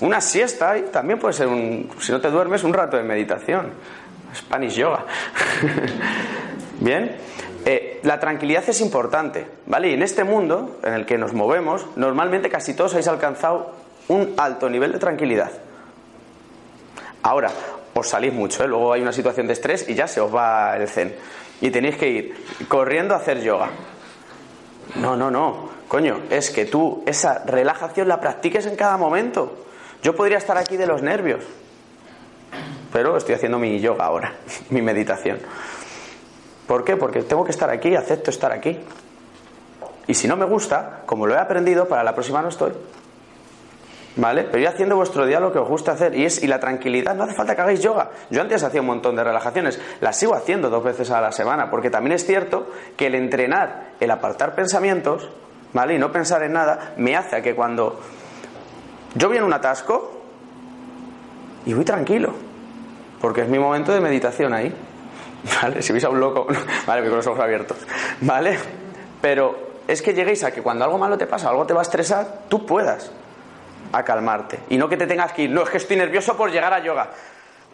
Una siesta ahí también puede ser un, si no te duermes, un rato de meditación. Spanish yoga. Bien. Eh, la tranquilidad es importante, ¿vale? Y en este mundo en el que nos movemos, normalmente casi todos habéis alcanzado un alto nivel de tranquilidad. Ahora, os salís mucho, ¿eh? luego hay una situación de estrés y ya se os va el zen. Y tenéis que ir corriendo a hacer yoga. No, no, no. Coño, es que tú esa relajación la practiques en cada momento. Yo podría estar aquí de los nervios, pero estoy haciendo mi yoga ahora, mi meditación. ¿Por qué? Porque tengo que estar aquí, acepto estar aquí. Y si no me gusta, como lo he aprendido, para la próxima no estoy. ¿Vale? Pero ir haciendo vuestro día lo que os gusta hacer. Y, es, y la tranquilidad, no hace falta que hagáis yoga. Yo antes hacía un montón de relajaciones. Las sigo haciendo dos veces a la semana. Porque también es cierto que el entrenar, el apartar pensamientos, ¿vale? Y no pensar en nada, me hace a que cuando yo voy en un atasco y voy tranquilo. Porque es mi momento de meditación ahí. ¿Vale? Si veis a un loco, vale, con los ojos abiertos. ¿Vale? Pero es que lleguéis a que cuando algo malo te pasa, algo te va a estresar, tú puedas a calmarte. Y no que te tengas que ir, no, es que estoy nervioso por llegar a yoga,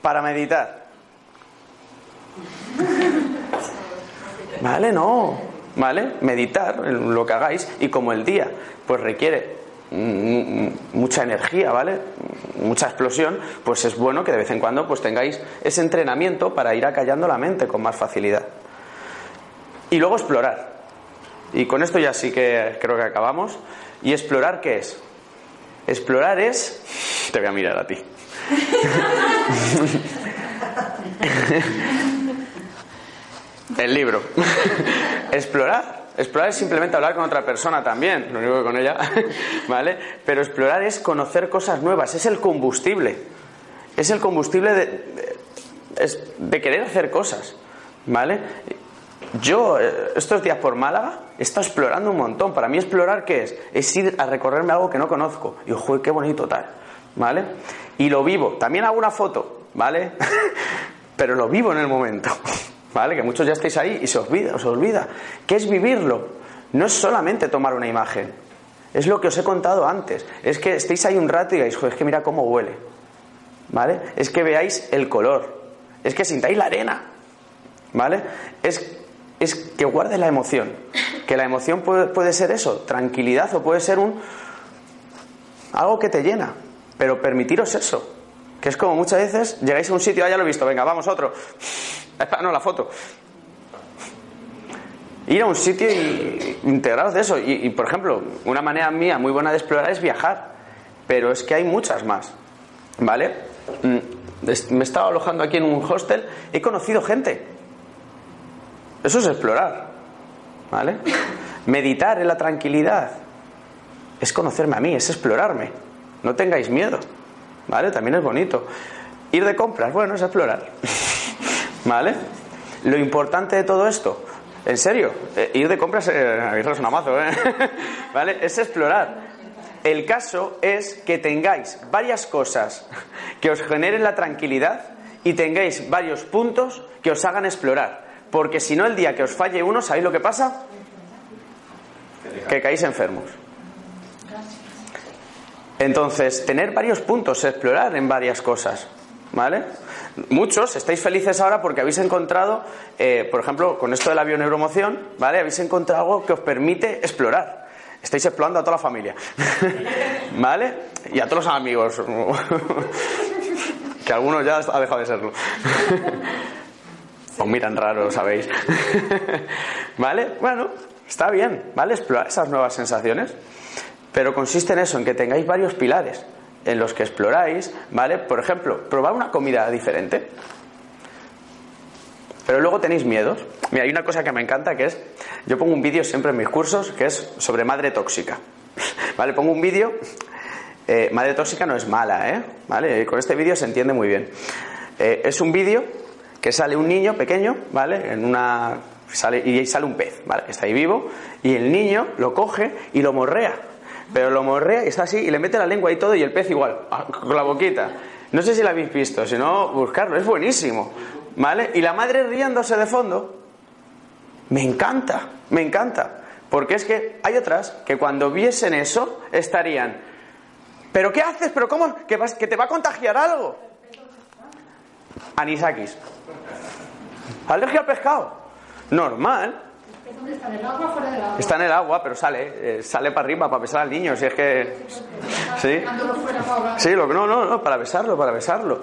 para meditar. ¿Vale? No. ¿Vale? Meditar, lo que hagáis, y como el día, pues requiere mucha energía, ¿vale? Mucha explosión, pues es bueno que de vez en cuando pues tengáis ese entrenamiento para ir acallando la mente con más facilidad. Y luego explorar. Y con esto ya sí que creo que acabamos. ¿Y explorar qué es? Explorar es... Te voy a mirar a ti. El libro. Explorar. Explorar es simplemente hablar con otra persona también, lo único que con ella, ¿vale? Pero explorar es conocer cosas nuevas, es el combustible. Es el combustible de, de querer hacer cosas, ¿vale? Yo, eh, estos días por Málaga, he estado explorando un montón. Para mí, explorar, ¿qué es? Es ir a recorrerme algo que no conozco. Y, joder, qué bonito tal. ¿Vale? Y lo vivo. También hago una foto, ¿vale? Pero lo vivo en el momento. ¿Vale? Que muchos ya estáis ahí y se olvida, os olvida. ¿Qué es vivirlo? No es solamente tomar una imagen. Es lo que os he contado antes. Es que estéis ahí un rato y digáis, joder, es que mira cómo huele. ¿Vale? Es que veáis el color. Es que sintáis la arena. ¿Vale? Es es que guardes la emoción. Que la emoción puede, puede ser eso, tranquilidad o puede ser un algo que te llena. Pero permitiros eso. Que es como muchas veces llegáis a un sitio, ah, ya lo he visto, venga, vamos otro. Espera, no, la foto. Ir a un sitio y integraros de eso. Y, y, por ejemplo, una manera mía muy buena de explorar es viajar. Pero es que hay muchas más. ¿Vale? Mm, Me he estado alojando aquí en un hostel, he conocido gente. Eso es explorar. ¿Vale? Meditar en la tranquilidad es conocerme a mí, es explorarme. No tengáis miedo. ¿Vale? También es bonito. Ir de compras, bueno, es explorar. ¿Vale? Lo importante de todo esto, en serio, eh, ir de compras, eh, mazo, ¿eh? ¿Vale? Es explorar. El caso es que tengáis varias cosas que os generen la tranquilidad y tengáis varios puntos que os hagan explorar. Porque si no, el día que os falle uno, ¿sabéis lo que pasa? Que caéis enfermos. Entonces, tener varios puntos, explorar en varias cosas, ¿vale? Muchos estáis felices ahora porque habéis encontrado, eh, por ejemplo, con esto de la bioneuromoción, ¿vale? Habéis encontrado algo que os permite explorar. Estáis explorando a toda la familia, ¿vale? Y a todos los amigos, que algunos ya ha dejado de serlo. Os miran raro, ¿sabéis? ¿Vale? Bueno, está bien, ¿vale? Explorar esas nuevas sensaciones. Pero consiste en eso, en que tengáis varios pilares en los que exploráis, ¿vale? Por ejemplo, probar una comida diferente. Pero luego tenéis miedos. Mira, hay una cosa que me encanta que es, yo pongo un vídeo siempre en mis cursos que es sobre madre tóxica. ¿Vale? Pongo un vídeo, eh, madre tóxica no es mala, ¿eh? ¿Vale? Con este vídeo se entiende muy bien. Eh, es un vídeo que sale un niño pequeño, ¿vale? En una sale y ahí sale un pez, ¿vale? Está ahí vivo y el niño lo coge y lo morrea. Pero lo morrea y está así y le mete la lengua y todo y el pez igual, ah, con la boquita. No sé si lo habéis visto, si no, buscarlo, es buenísimo. ¿Vale? Y la madre riéndose de fondo. Me encanta, me encanta. Porque es que hay otras que cuando viesen eso estarían. ¿Pero qué haces? ¿Pero cómo? ¿Que, vas, que te va a contagiar algo? Anisakis. ¿Alergia al pescado? Normal. ¿Dónde está? ¿En el agua fuera del agua? Está en el agua, pero sale, eh, sale para arriba para besar al niño. Si es que. Sí. Sí, lo, no, no, no, para besarlo, para besarlo.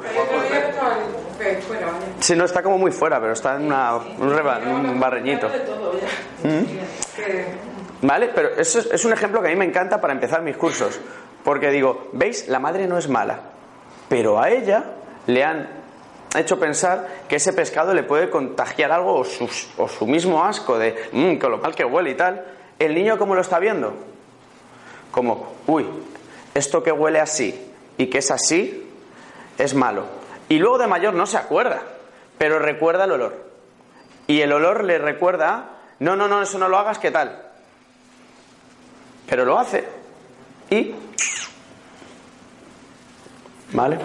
Sí, no está como muy fuera, pero está en una, un, reba- un barreñito. ¿Mm? ¿Vale? Pero eso es, es un ejemplo que a mí me encanta para empezar mis cursos. Porque digo, ¿veis? La madre no es mala. Pero a ella le han hecho pensar que ese pescado le puede contagiar algo o su, mismo asco de, mmm, con lo mal que huele y tal. ¿El niño cómo lo está viendo? Como, uy, esto que huele así y que es así es malo. Y luego de mayor no se acuerda, pero recuerda el olor. Y el olor le recuerda, no, no, no, eso no lo hagas, ¿qué tal? Pero lo hace. Y... ¿Vale?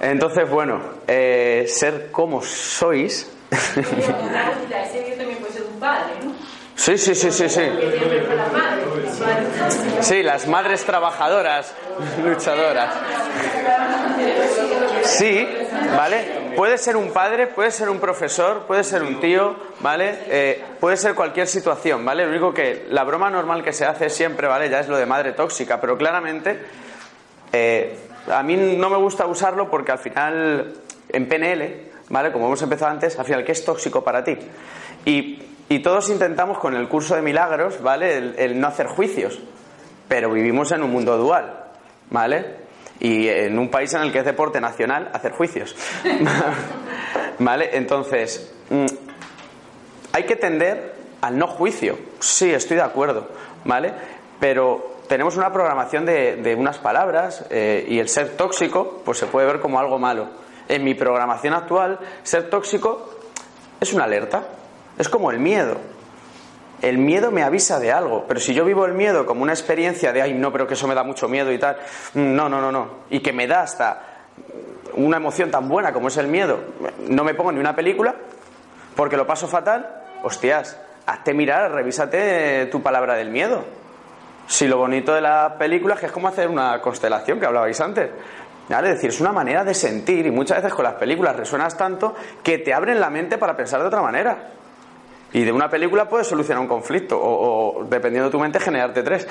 Entonces, bueno, eh, ser como sois. Sí, sí, sí, sí, sí. Sí, las madres trabajadoras, luchadoras. Sí, ¿vale? Puede ser un padre, puede ser un profesor, puede ser un tío, ¿vale? Eh, puede ser cualquier situación, ¿vale? Lo único que la broma normal que se hace siempre, ¿vale? Ya es lo de madre tóxica, pero claramente eh, a mí no me gusta usarlo porque al final en PNL, ¿vale? Como hemos empezado antes, al final, ¿qué es tóxico para ti? Y, todos intentamos con el curso de milagros, ¿vale? El, el no hacer juicios, pero vivimos en un mundo dual, ¿vale? Y en un país en el que es deporte nacional hacer juicios, ¿vale? Entonces, mm, hay que tender al no juicio. Sí, estoy de acuerdo, ¿vale? Pero tenemos una programación de, de unas palabras eh, y el ser tóxico pues se puede ver como algo malo. En mi programación actual, ser tóxico es una alerta, es como el miedo. El miedo me avisa de algo, pero si yo vivo el miedo como una experiencia de, ay, no, pero que eso me da mucho miedo y tal, no, no, no, no, y que me da hasta una emoción tan buena como es el miedo, no me pongo ni una película porque lo paso fatal, hostias, hazte mirar, revísate tu palabra del miedo. Si lo bonito de la película es que es como hacer una constelación que hablabais antes. ¿Vale? Es decir, es una manera de sentir y muchas veces con las películas resuenas tanto que te abren la mente para pensar de otra manera. Y de una película puedes solucionar un conflicto, o, dependiendo de tu mente, generarte tres.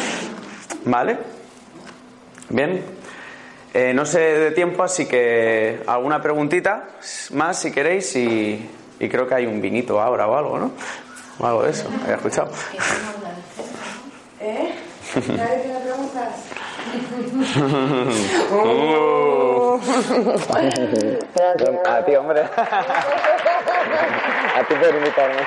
¿Vale? Bien. Eh, no sé de tiempo, así que alguna preguntita más si queréis y, y creo que hay un vinito ahora o algo, ¿no? O algo de eso, he escuchado. ¿Eh? ¿Nadie tiene preguntas? A ti, hombre. A ti por invitarme.